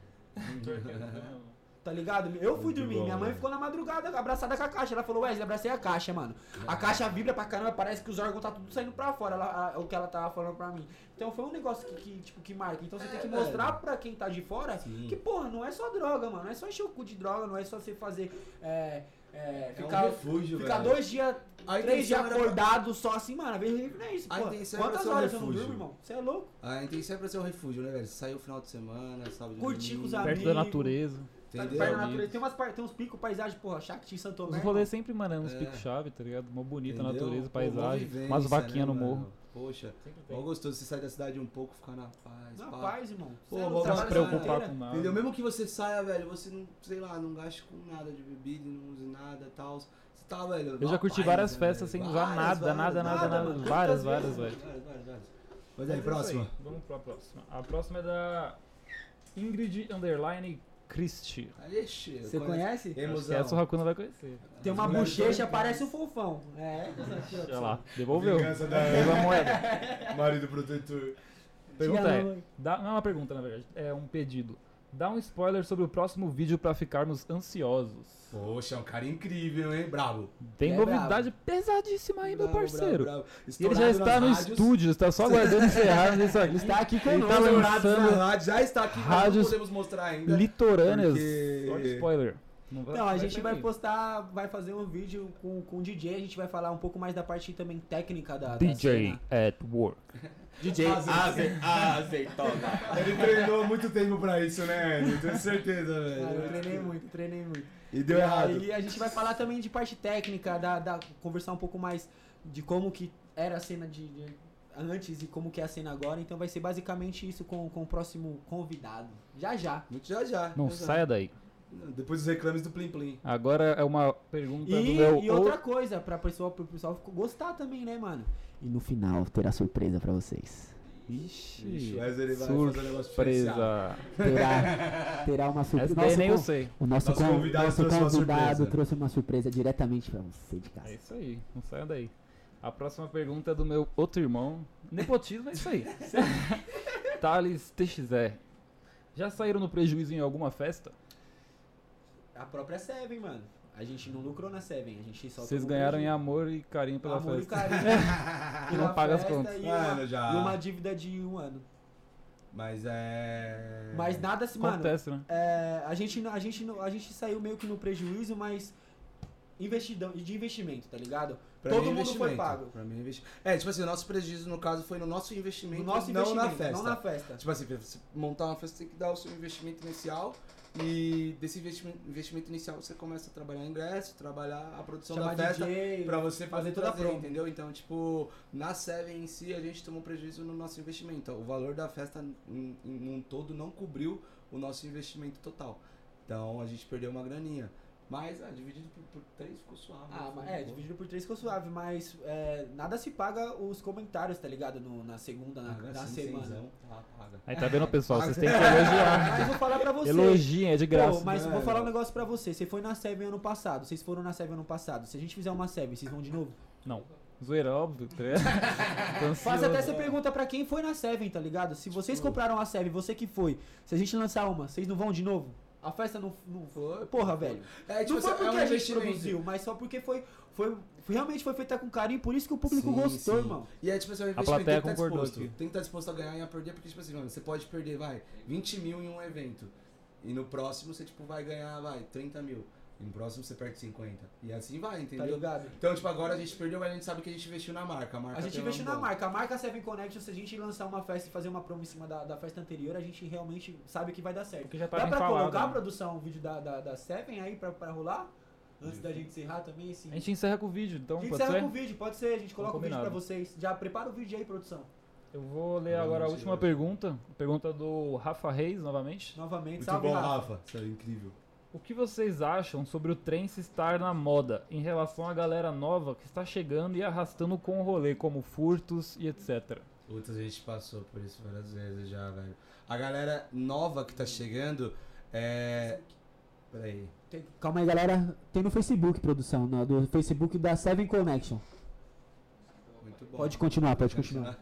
S2: Tá ligado? Eu fui
S1: Muito
S2: dormir,
S1: bom,
S2: minha mãe
S1: velho.
S2: ficou na madrugada abraçada com a caixa. Ela falou, Wesley, abracei a caixa, mano. A caixa vibra pra caramba, parece que os órgãos tá tudo saindo pra fora, ela- a- o que ela tava falando pra mim. Então foi um negócio que, que, tipo, que marca. Então você tem que
S1: É,
S2: mostrar
S1: velho.
S2: pra quem tá de fora
S1: Sim.
S2: que, porra, não é só droga, mano. Não é só encher o cu de droga, não é só você fazer. é, é,
S1: É um
S2: ficar,
S1: refúgio,
S2: ficar
S1: velho.
S2: dois dias,
S1: A
S2: três dias
S1: era pra-
S2: acordado só assim, mano. Às vezes não é isso,
S1: A
S2: pô.
S1: intenção
S2: Quantas
S1: ser um
S2: horas você não
S1: refúgio.
S2: dorme, irmão? Você é louco?
S1: A intenção é pra ser um refúgio, né, velho? Saiu o final de semana, sábado e
S2: Curtir com os
S1: domingo,
S2: amigos.
S3: Perto da natureza.
S2: Tá
S1: Entendeu?
S2: perto da natureza. Tem, umas, tem uns picos, paisagem, porra, Shakti, Santo
S3: Os rolês sempre, mano, é uns
S1: É.
S3: picos-chave, tá ligado? Mó bonita a
S1: Entendeu?
S3: natureza,
S1: Pô,
S3: paisagem.
S1: vivência,
S3: umas vaquinhas
S1: né,
S3: no morro.
S1: Poxa, mó gostoso você sair da cidade um pouco, ficar na paz.
S2: Na
S1: pá.
S2: paz, irmão.
S1: Pô,
S2: é
S3: Não se preocupar com nada.
S1: Entendeu? Mesmo que você saia, velho, você não, sei lá, não gaste com nada de bebida, não use nada e tal. Você tá, velho.
S3: Eu já curti
S1: paz,
S3: várias
S1: né,
S3: festas
S1: velho?
S3: sem usar
S1: Várias,
S3: nada,
S1: várias,
S3: nada, nada,
S2: nada,
S3: nada.
S2: mano.
S3: Várias, várias,
S2: vezes,
S3: várias.
S1: Várias, várias. Mas
S3: Mas
S1: aí,
S3: é
S1: próxima.
S3: Vamos pra próxima. A próxima é da Ingrid Underline Christie.
S2: Você conhece?
S1: Emusão.
S3: essa o Hakuna vai conhecer.
S2: Tem uma bochecha, parece um fofão. É.
S3: Olha lá, devolveu.
S1: Vingança da-
S3: Devolveu a moeda.
S1: Marido protetor.
S3: Pergunta é, dá, não é uma pergunta na verdade, é um pedido. Dá um spoiler sobre o próximo vídeo pra ficarmos ansiosos.
S1: Poxa, é um cara incrível, hein? Bravo.
S3: Tem
S2: É
S3: novidade pesadíssima aí, meu
S1: Bravo,
S3: parceiro.
S1: bravo, bravo.
S3: Ele já está no
S1: rádios.
S3: estúdio, está só aguardando encerrar isso aqui.
S2: Ele está aqui
S3: Ele
S2: conosco.
S3: tá
S1: Estourado
S3: lançando
S1: nas rádios, já está aqui, não podemos mostrar ainda.
S3: litorâneas.
S1: Porque-
S3: Olha o spoiler. Não, vai-
S2: Não, a gente vai postar, vai fazer um vídeo com, com o DJ, a gente vai falar um pouco mais da parte também técnica da, da
S3: DJ
S2: cena.
S3: at work.
S2: DJ
S1: Aze-
S2: azeitona.
S1: Ele treinou muito tempo pra isso, né? Eu tenho certeza,
S2: Ah, eu
S1: velho.
S2: treinei muito, treinei muito.
S1: E deu
S2: e
S1: errado.
S2: aí a gente vai falar também de parte técnica, da, da- conversar um pouco mais de como que era a cena de, de antes e como que é a cena agora. Então vai ser basicamente isso com, com o próximo convidado. Já já.
S1: Muito já já.
S3: Não
S1: já já.
S3: saia daí.
S1: Depois dos reclames do Plim Plim.
S3: Agora é uma pergunta do
S2: E,
S3: meu.
S2: e outra coisa, pra pessoa, pro pessoal gostar também, né, mano? E no final terá surpresa pra vocês.
S3: Ixi,
S1: Ixi, Wesley vai fazer um
S3: surpresa.
S2: Terá, terá uma surpresa.
S3: Essa nem eu sei.
S2: o nosso,
S1: Nosso
S2: con-
S1: convidado
S2: nosso
S1: trouxe uma
S2: convidado
S1: surpresa.
S2: trouxe uma surpresa diretamente pra você de casa.
S3: É isso aí, não saia daí. A próxima pergunta é do meu outro irmão. Nepotismo é isso aí. Thales TXR. Já saíram no prejuízo em alguma festa?
S2: A própria Seven, mano. A gente não lucrou na Seven, a gente só
S3: Vocês ganharam em amor e carinho pela
S2: amor
S3: festa.
S2: e carinho.
S3: E não paga as contas.
S2: E
S1: Mano,
S2: uma,
S1: já.
S2: e uma dívida de um ano.
S1: Mas é.
S2: Mas nada se, mano.
S3: Acontece, né?
S2: é, a, gente, não- a, gente, não- a gente saiu meio que no prejuízo, mas investidão, de investimento, tá ligado?
S1: Pra
S2: Todo
S1: mim é
S2: mundo foi pago.
S1: Pra mim é investimento. É, tipo assim, o nosso prejuízo no caso foi no nosso investimento,
S2: No nosso
S1: não
S2: investimento,
S1: na festa.
S2: não na festa.
S1: Tipo assim, pra você montar uma festa, você tem que dar o seu investimento inicial. E desse investimento, investimento inicial você começa a trabalhar ingresso, trabalhar a produção
S2: Chamar
S1: da festa pra você
S2: fazer
S1: fazer
S2: toda a promo.
S1: entendeu? Então, tipo, na Seven em si a gente tomou prejuízo no nosso investimento. O valor da festa em, em um todo não cobriu o nosso investimento total. Então a gente perdeu uma graninha. Mas, ah, dividido por, por três ficou suave.
S2: Ah,
S1: né?
S2: mas é,
S1: bom.
S2: dividido por três ficou suave, mas é, nada se paga os comentários, tá ligado? No- na segunda, na,
S1: Paga
S2: na
S1: sim,
S2: semana.
S1: cenzão. Ah, paga.
S3: Aí tá vendo, pessoal? Vocês têm que elogiar.
S2: Mas vou falar pra você.
S3: Elogiem, é de graça.
S2: Pô, mas
S1: né?
S2: vou falar um negócio pra você. Você foi na Seven ano passado, vocês foram na Seven ano passado. Se a gente fizer uma Seven, vocês vão de novo?
S3: Não. Zoeira, óbvio. tá ansioso.
S2: até essa pergunta pra quem foi na Seven, tá ligado? Se vocês
S1: Tipo-
S2: compraram a Seven, você que foi, se a gente lançar uma, vocês não vão de novo? A festa não, não
S1: Foi,
S2: Porra, velho.
S1: É, tipo,
S2: não foi
S1: assim,
S2: porque
S1: é um
S2: a gente
S1: investimento.
S2: produziu, mas só porque foi, foi, realmente foi feita com carinho, por isso que o público
S1: Sim,
S2: gostou,
S1: sim.
S2: irmão.
S1: E é tipo assim, é um
S3: A
S1: investimento,
S3: plateia
S1: tem que estar
S3: concordou
S1: disposto.
S3: aqui.
S1: Tem que estar disposto a ganhar e a perder, porque tipo assim, mano, você pode perder, vai, 20 mil em um evento. E no próximo você tipo vai ganhar, vai, 30 mil. E no próximo você perde 50. E assim vai,
S2: Tá
S1: entendeu?
S2: ligado?
S1: então, tipo, agora a gente perdeu, mas a gente sabe que a gente investiu na marca. A, marca
S2: A gente investiu na
S1: bom.
S2: marca. A marca Seven Connection, se a gente lançar uma festa e fazer uma promo em cima da, da festa anterior, a gente realmente sabe que vai dar certo.
S3: Porque já
S2: Dá
S3: tá bem
S2: pra
S3: falado.
S2: colocar,
S3: né?
S2: produção, o vídeo da, da, da Seven aí pra, pra rolar? Antes da gente encerrar também, assim.
S3: A gente encerra com o vídeo, então
S2: a gente
S3: pode
S2: encerra
S3: ser?
S2: com o vídeo, pode ser, a gente coloca o vídeo pra vocês. Já prepara o vídeo aí, produção.
S3: Eu vou ler
S1: Vamos
S3: agora a última
S1: hoje.
S3: pergunta. Pergunta do Rafa Reis, novamente.
S2: Novamente,
S1: Muito
S2: salve,
S1: bom,
S2: Rafa.
S1: Rafa. Isso é incrível.
S3: O que vocês acham sobre o trance estar na moda em relação à galera nova que está chegando e arrastando com o rolê, como furtos e etc?
S1: Putz, a gente passou por isso várias vezes já, velho. A galera nova que tá chegando é. Peraí.
S2: Tem- calma aí, galera. Tem no Facebook, produção, no, do Facebook da Seven Connection.
S1: Muito bom.
S2: Pode continuar, pode continuar.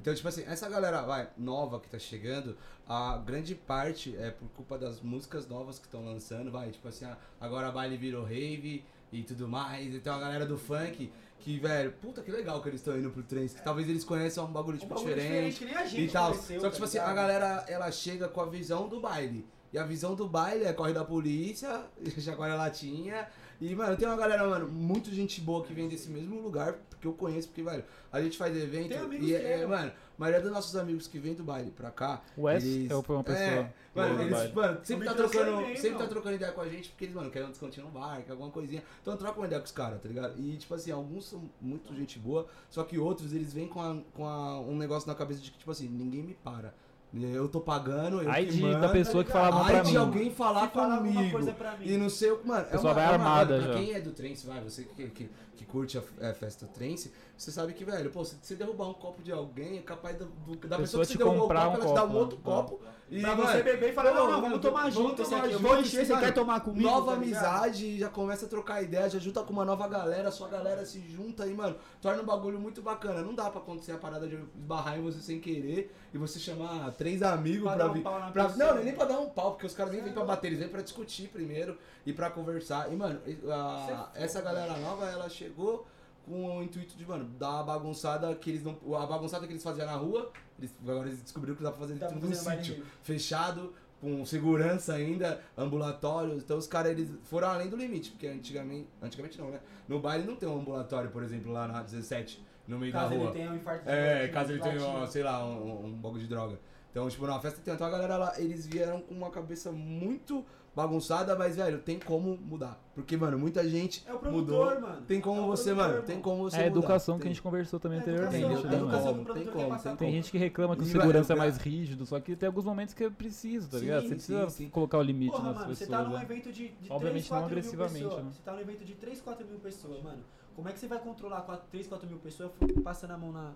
S1: Então, tipo assim, essa galera vai, nova que tá chegando, a grande parte é por culpa das músicas novas que estão lançando, vai, tipo assim, agora a baile virou rave e tudo mais. Então a galera do funk, que, velho, puta que legal que eles estão indo pro trance, que talvez eles conheçam um bagulho, tipo, diferente,
S2: que nem a
S1: e tal. Só que, tipo assim, a galera, ela chega com a visão do baile. E a visão do baile é corre da polícia, chacoalha latinha E, mano, tem uma galera, mano, muito gente boa que vem desse mesmo lugar, porque eu conheço, porque, velho, a gente faz evento
S2: Tem amigos
S1: e,
S2: que
S1: é,
S2: é,
S1: mano, a maioria dos nossos amigos que vem do baile pra cá,
S3: O Wes
S1: eles-
S3: é uma pessoa.
S1: É, mano, eles, mano, sempre tá trocando, sempre tá trocando ideia com a gente, porque eles, mano, querem um descontinho no bar, quer alguma coisinha. Então troca uma ideia com os caras, tá ligado? E, tipo assim, alguns são muito gente boa, só que outros, eles vêm com, a- com a- um negócio na cabeça de que, tipo assim, ninguém me para. Eu tô pagando, eu
S3: Ai
S1: que
S3: de
S1: mando.
S3: da pessoa que pra
S1: de
S3: mim.
S1: alguém falar
S2: Se falar alguma
S1: comigo.
S2: coisa pra mim.
S1: E não sei o. Mano, é
S3: pessoa
S1: uma,
S3: vai
S1: é uma-
S3: armada
S1: mano, pra
S3: já.
S1: quem é do trance, vai, você que, que, que curte a é, festa trance, você sabe que, velho, pô, se você derrubar um copo de alguém, é capaz do, do- da pessoa,
S3: Pessoa
S1: que
S3: te
S1: você o
S3: comprar
S1: copo,
S3: um
S1: ela te dá um outro
S3: né?
S1: copo. E,
S2: Pra
S1: mano,
S2: você beber e falar, não, não, vamos tomar
S1: vamos
S2: junto esse
S1: tomar
S2: aqui. Eu
S1: junto,
S2: vou encher, você quer tomar comigo?
S1: Nova
S2: tá ligado?
S1: amizade, já começa a trocar ideia, já junta com uma nova galera, sua galera se junta e, mano, torna um bagulho muito bacana. Não dá pra acontecer a parada de esbarrar em você sem querer e você chamar três amigos
S2: Pra
S1: pra,
S2: um
S1: vir.
S2: na
S1: pra- não, nem pra dar um pau, porque os caras nem vêm pra bater, eles vêm pra discutir primeiro e pra conversar. E, mano, a- essa galera nova, ela chegou com o intuito de, mano, dar uma bagunçada que eles não. A bagunçada que eles faziam na rua, eles, agora eles descobriram que dá pra fazer
S2: pra
S1: dentro de um sítio fechado, com segurança ainda, ambulatórios. Então os caras eles foram além do limite, porque antigamente, antigamente não, né? No baile não tem um ambulatório, por exemplo, lá na 17, no meio
S2: Caso
S1: da
S2: ele
S1: rua.
S2: tenha um infarto.
S1: É,
S2: de-
S1: caso ele tenha, sei lá, um, um bagulho de droga. Então, tipo, na festa tem então a galera lá, eles vieram com uma cabeça muito bagunçada, mas, velho, tem como mudar. Porque, mano, muita gente
S2: É o produtor,
S1: mudou.
S2: mano.
S1: Tem como
S2: É o
S1: você, mano,
S2: irmão.
S1: tem como você
S3: É a
S1: mudar.
S3: educação que
S1: Tem.
S3: a gente conversou também
S2: É
S3: anteriormente,
S2: educação,
S1: Tem
S3: né,
S2: é
S3: mano?
S2: educação
S1: como,
S2: que o
S1: tem como, tem
S3: Tem
S1: como.
S3: gente que reclama que o
S1: E,
S3: segurança é
S1: velho,
S3: mais rígido, só que tem alguns momentos que é preciso, tá
S1: Sim,
S3: ligado? Você
S1: sim,
S3: precisa
S1: sim.
S3: colocar o limite
S2: Porra,
S3: nas
S2: mano, você
S3: pessoas.
S2: tá num
S3: né?
S2: evento de, de
S3: Obviamente
S2: 3,
S3: não
S2: 4 mil
S3: agressivamente,
S2: pessoas.
S3: né?
S2: Você tá num evento de 3, 4 mil pessoas, mano. Como é que você vai controlar 4, 3, 4 mil pessoas passando a mão na.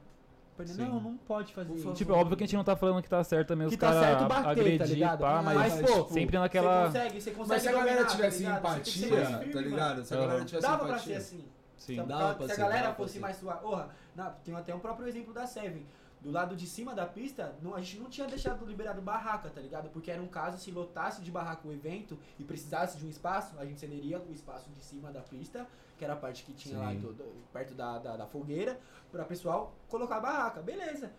S3: Sim.
S2: Não, não pode fazer isso.
S3: Tipo, é óbvio que a gente não tá falando que tá certo também
S2: Que
S3: os
S2: tá certo bater, tá
S3: agredir,
S2: ligado?
S3: pá, mas,
S2: Mas, pô,
S3: sempre
S2: Você
S3: naquela...
S2: consegue, você consegue.
S1: Mas se a galera
S2: dominar,
S1: tivesse
S2: tá ligado? Você tem que ser
S1: empatia,
S2: firme,
S1: tá ligado? Se a galera tivesse
S2: Dava pra
S1: empatia.
S2: ser assim.
S3: Sim.
S2: Se a-
S1: Dava pra
S2: se a
S1: ser,
S2: galera
S1: pra
S2: fosse mais suave. Porra, tem até um próprio exemplo da Seven. Do lado de cima da pista, não- a gente não tinha deixado liberado barraca, tá ligado? Porque era um caso, se lotasse de barraca o evento e precisasse de um espaço, a gente cederia o espaço de cima da pista, que era a parte que tinha lá
S1: Sim.
S2: do- do- perto da, da, da fogueira, pra pessoal colocar a barraca. Beleza.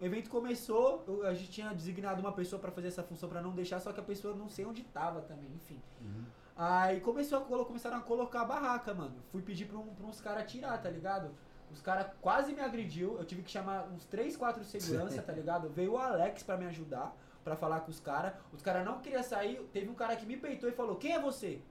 S2: O evento começou, eu- a gente tinha designado uma pessoa pra fazer essa função pra não deixar, só que a pessoa não sei onde tava também, enfim.
S1: Uhum.
S2: Aí começou a, começaram a colocar a barraca, mano. Fui pedir pra, um, pra uns caras tirar, tá ligado? Os caras quase me agrediu. Eu tive que chamar uns 3, 4 segurança, tá ligado? Veio o Alex pra me ajudar, pra falar com os caras. Os caras não queriam sair. Teve um cara que me peitou e falou: Quem é você?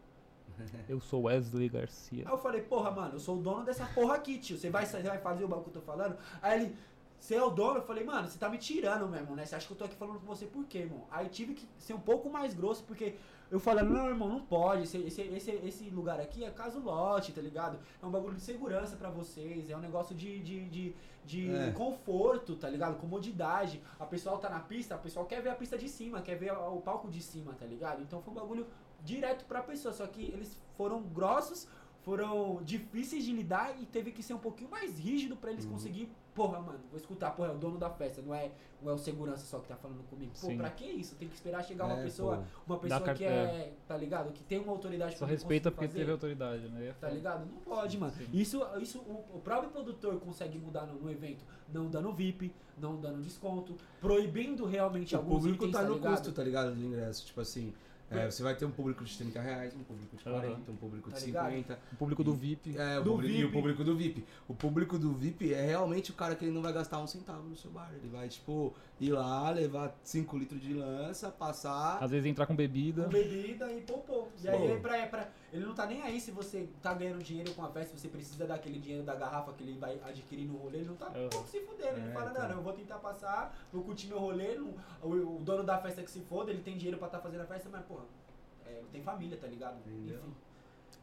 S3: Eu sou Wesley Garcia.
S2: Aí eu falei: Porra, mano, eu sou o dono dessa porra aqui, tio. Você vai, você vai fazer o bagulho que eu tô falando? Aí ele. Você é o dono? Eu falei, mano, você tá me tirando mesmo, né? Você acha que eu tô aqui falando com você por quê, irmão? Aí tive que ser um pouco mais grosso, porque eu falando, não, irmão, não pode. Esse, esse, esse, esse lugar aqui é caso lote, tá ligado? É um bagulho de segurança pra vocês, é um negócio de, de, de, de
S1: É.
S2: conforto, tá ligado? Comodidade. A pessoa tá na pista, a pessoa quer ver a pista de cima, quer ver o palco de cima, tá ligado? Então foi um bagulho direto pra pessoa, só que eles foram grossos, foram difíceis de lidar e teve que ser um pouquinho mais rígido pra eles
S1: Uhum.
S2: conseguir, porra, mano, vou escutar, porra, é o dono da festa, não é, não é o segurança só que tá falando comigo. Pô,
S3: Sim.
S2: pra que isso? Tem que esperar chegar uma
S1: É,
S2: pessoa,
S1: pô.
S2: uma pessoa que é, tá ligado? Que tem uma autoridade
S3: Só respeita porque
S2: fazer.
S3: teve autoridade, né? É
S2: Tá ligado? Não pode, mano.
S3: Sim.
S2: Isso, isso o, o próprio produtor consegue mudar no, no evento. Não dando VIP, não dando desconto, proibindo realmente
S1: O
S2: alguns
S1: público
S2: itens,
S1: tá no
S2: ligado?
S1: custo, tá ligado? Do ingresso. Tipo assim, é, você vai ter um público de 30 reais, um público de
S3: Aham.
S1: 40, um público de
S2: Tá ligado?
S1: 50.
S3: O público do VIP.
S1: É, o
S2: Do
S1: público, e o
S2: VIP.
S1: público do VIP. O público do VIP é realmente o cara que ele não vai gastar um centavo no seu bar. Ele vai, tipo, ir lá, levar 5 litros de lança, passar.
S3: Às vezes entrar com bebida.
S2: com bebida e poupou. E aí, pra, pra, ele não tá nem aí se você tá ganhando dinheiro com a festa, se você precisa daquele dinheiro da garrafa que ele vai adquirir no rolê, ele não tá
S3: Uhum.
S2: pouco se fudendo. Ele
S1: É,
S2: fala,
S1: então.
S2: não, eu vou tentar passar, vou curtir meu rolê, não- o, o dono da festa que se foda, ele tem dinheiro pra tá fazendo a festa, mas, porra, é, tem família, tá ligado?
S1: Entendeu?
S2: Enfim.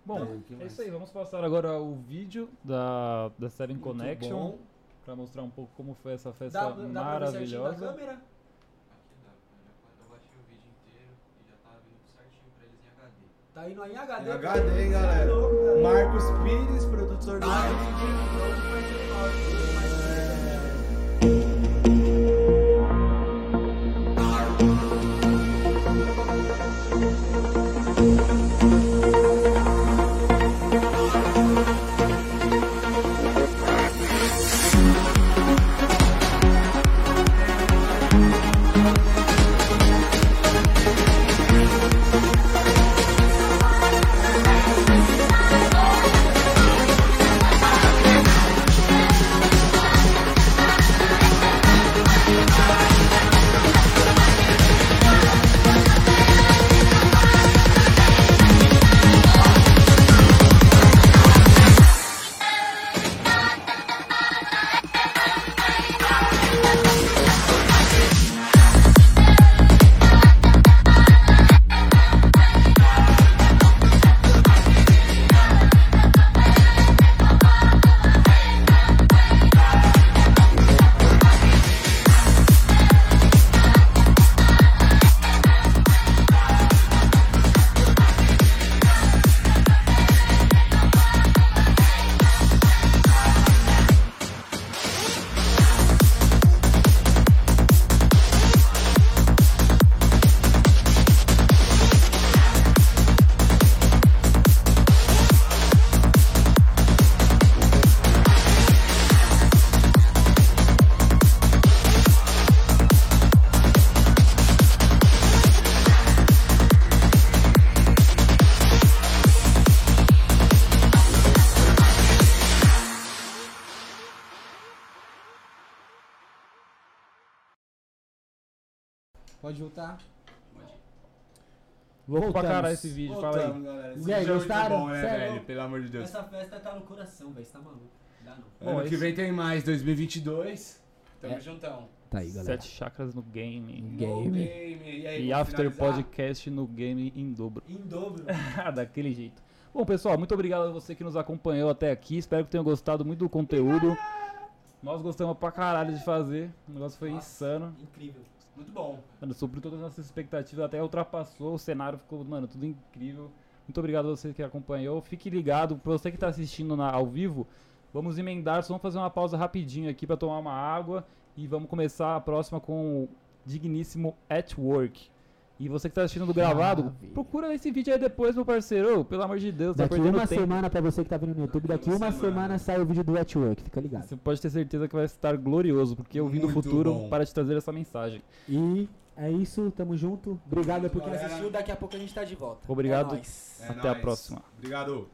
S3: Bom,
S1: Então,
S3: é isso aí. Vamos passar agora o vídeo da, da Seven
S1: Muito
S3: Connection.
S1: bom.
S3: Pra mostrar um pouco como foi essa festa
S2: Dá, dá
S3: maravilhosa.
S2: câmera?
S5: Aqui dá, eu já eu baixei o vídeo inteiro e já tava vindo certinho pra eles em HD.
S2: Tá indo aí em HD.
S1: Em HD, hein, galera?
S2: Tá.
S1: Marcos Pires, produtor do
S2: Tá,
S3: Louco pra
S2: Voltamos.
S3: caralho esse vídeo, fala aí.
S1: galera.
S2: E aí, gostaram?
S1: Bom, né,
S2: é
S1: velho? Pelo amor de Deus.
S2: Essa festa tá no coração, velho. Você tá maluco. Dá não.
S3: Bom,
S1: ano que
S3: esse-
S1: vem tem mais, 2022. Tamo
S2: É.
S1: juntão.
S2: Tá aí, galera.
S3: Sete chakras no game.
S2: Game.
S1: No game. E, aí,
S3: E
S1: vamos
S3: After
S1: finalizar?
S3: Podcast no game em dobro.
S2: Em dobro.
S3: Daquele jeito. Bom, pessoal, muito obrigado a você que nos acompanhou até aqui. Espero que tenham gostado muito do conteúdo. Nós gostamos pra caralho de fazer. O negócio foi
S2: Nossa.
S3: insano.
S2: Incrível.
S1: Muito bom.
S3: Mano, todas as nossas expectativas, até ultrapassou. O cenário ficou, mano, tudo incrível. Muito obrigado a você que acompanhou. Fique ligado, pra você que tá assistindo na- ao vivo, vamos emendar, só vamos fazer uma pausa rapidinho aqui pra tomar uma água e vamos começar a próxima com o digníssimo At Work. E você que tá assistindo do gravado,
S2: Maravilha.
S3: procura esse vídeo aí depois, meu parceiro. Ô, pelo amor de Deus, tá
S2: Daqui
S3: perdendo
S2: uma
S3: tempo.
S2: semana pra você que tá vendo no YouTube, daqui
S1: Uma
S2: uma semana,
S1: semana.
S2: sai o vídeo do At Work, fica ligado.
S3: Você pode ter certeza que vai estar glorioso, porque eu vim do futuro
S1: bom.
S3: para te trazer essa mensagem.
S2: E é isso, tamo junto. Obrigado por quem assistiu, daqui a pouco a gente tá de volta.
S3: Obrigado.
S2: É nóis.
S1: É
S3: Até a próxima.
S1: Obrigado.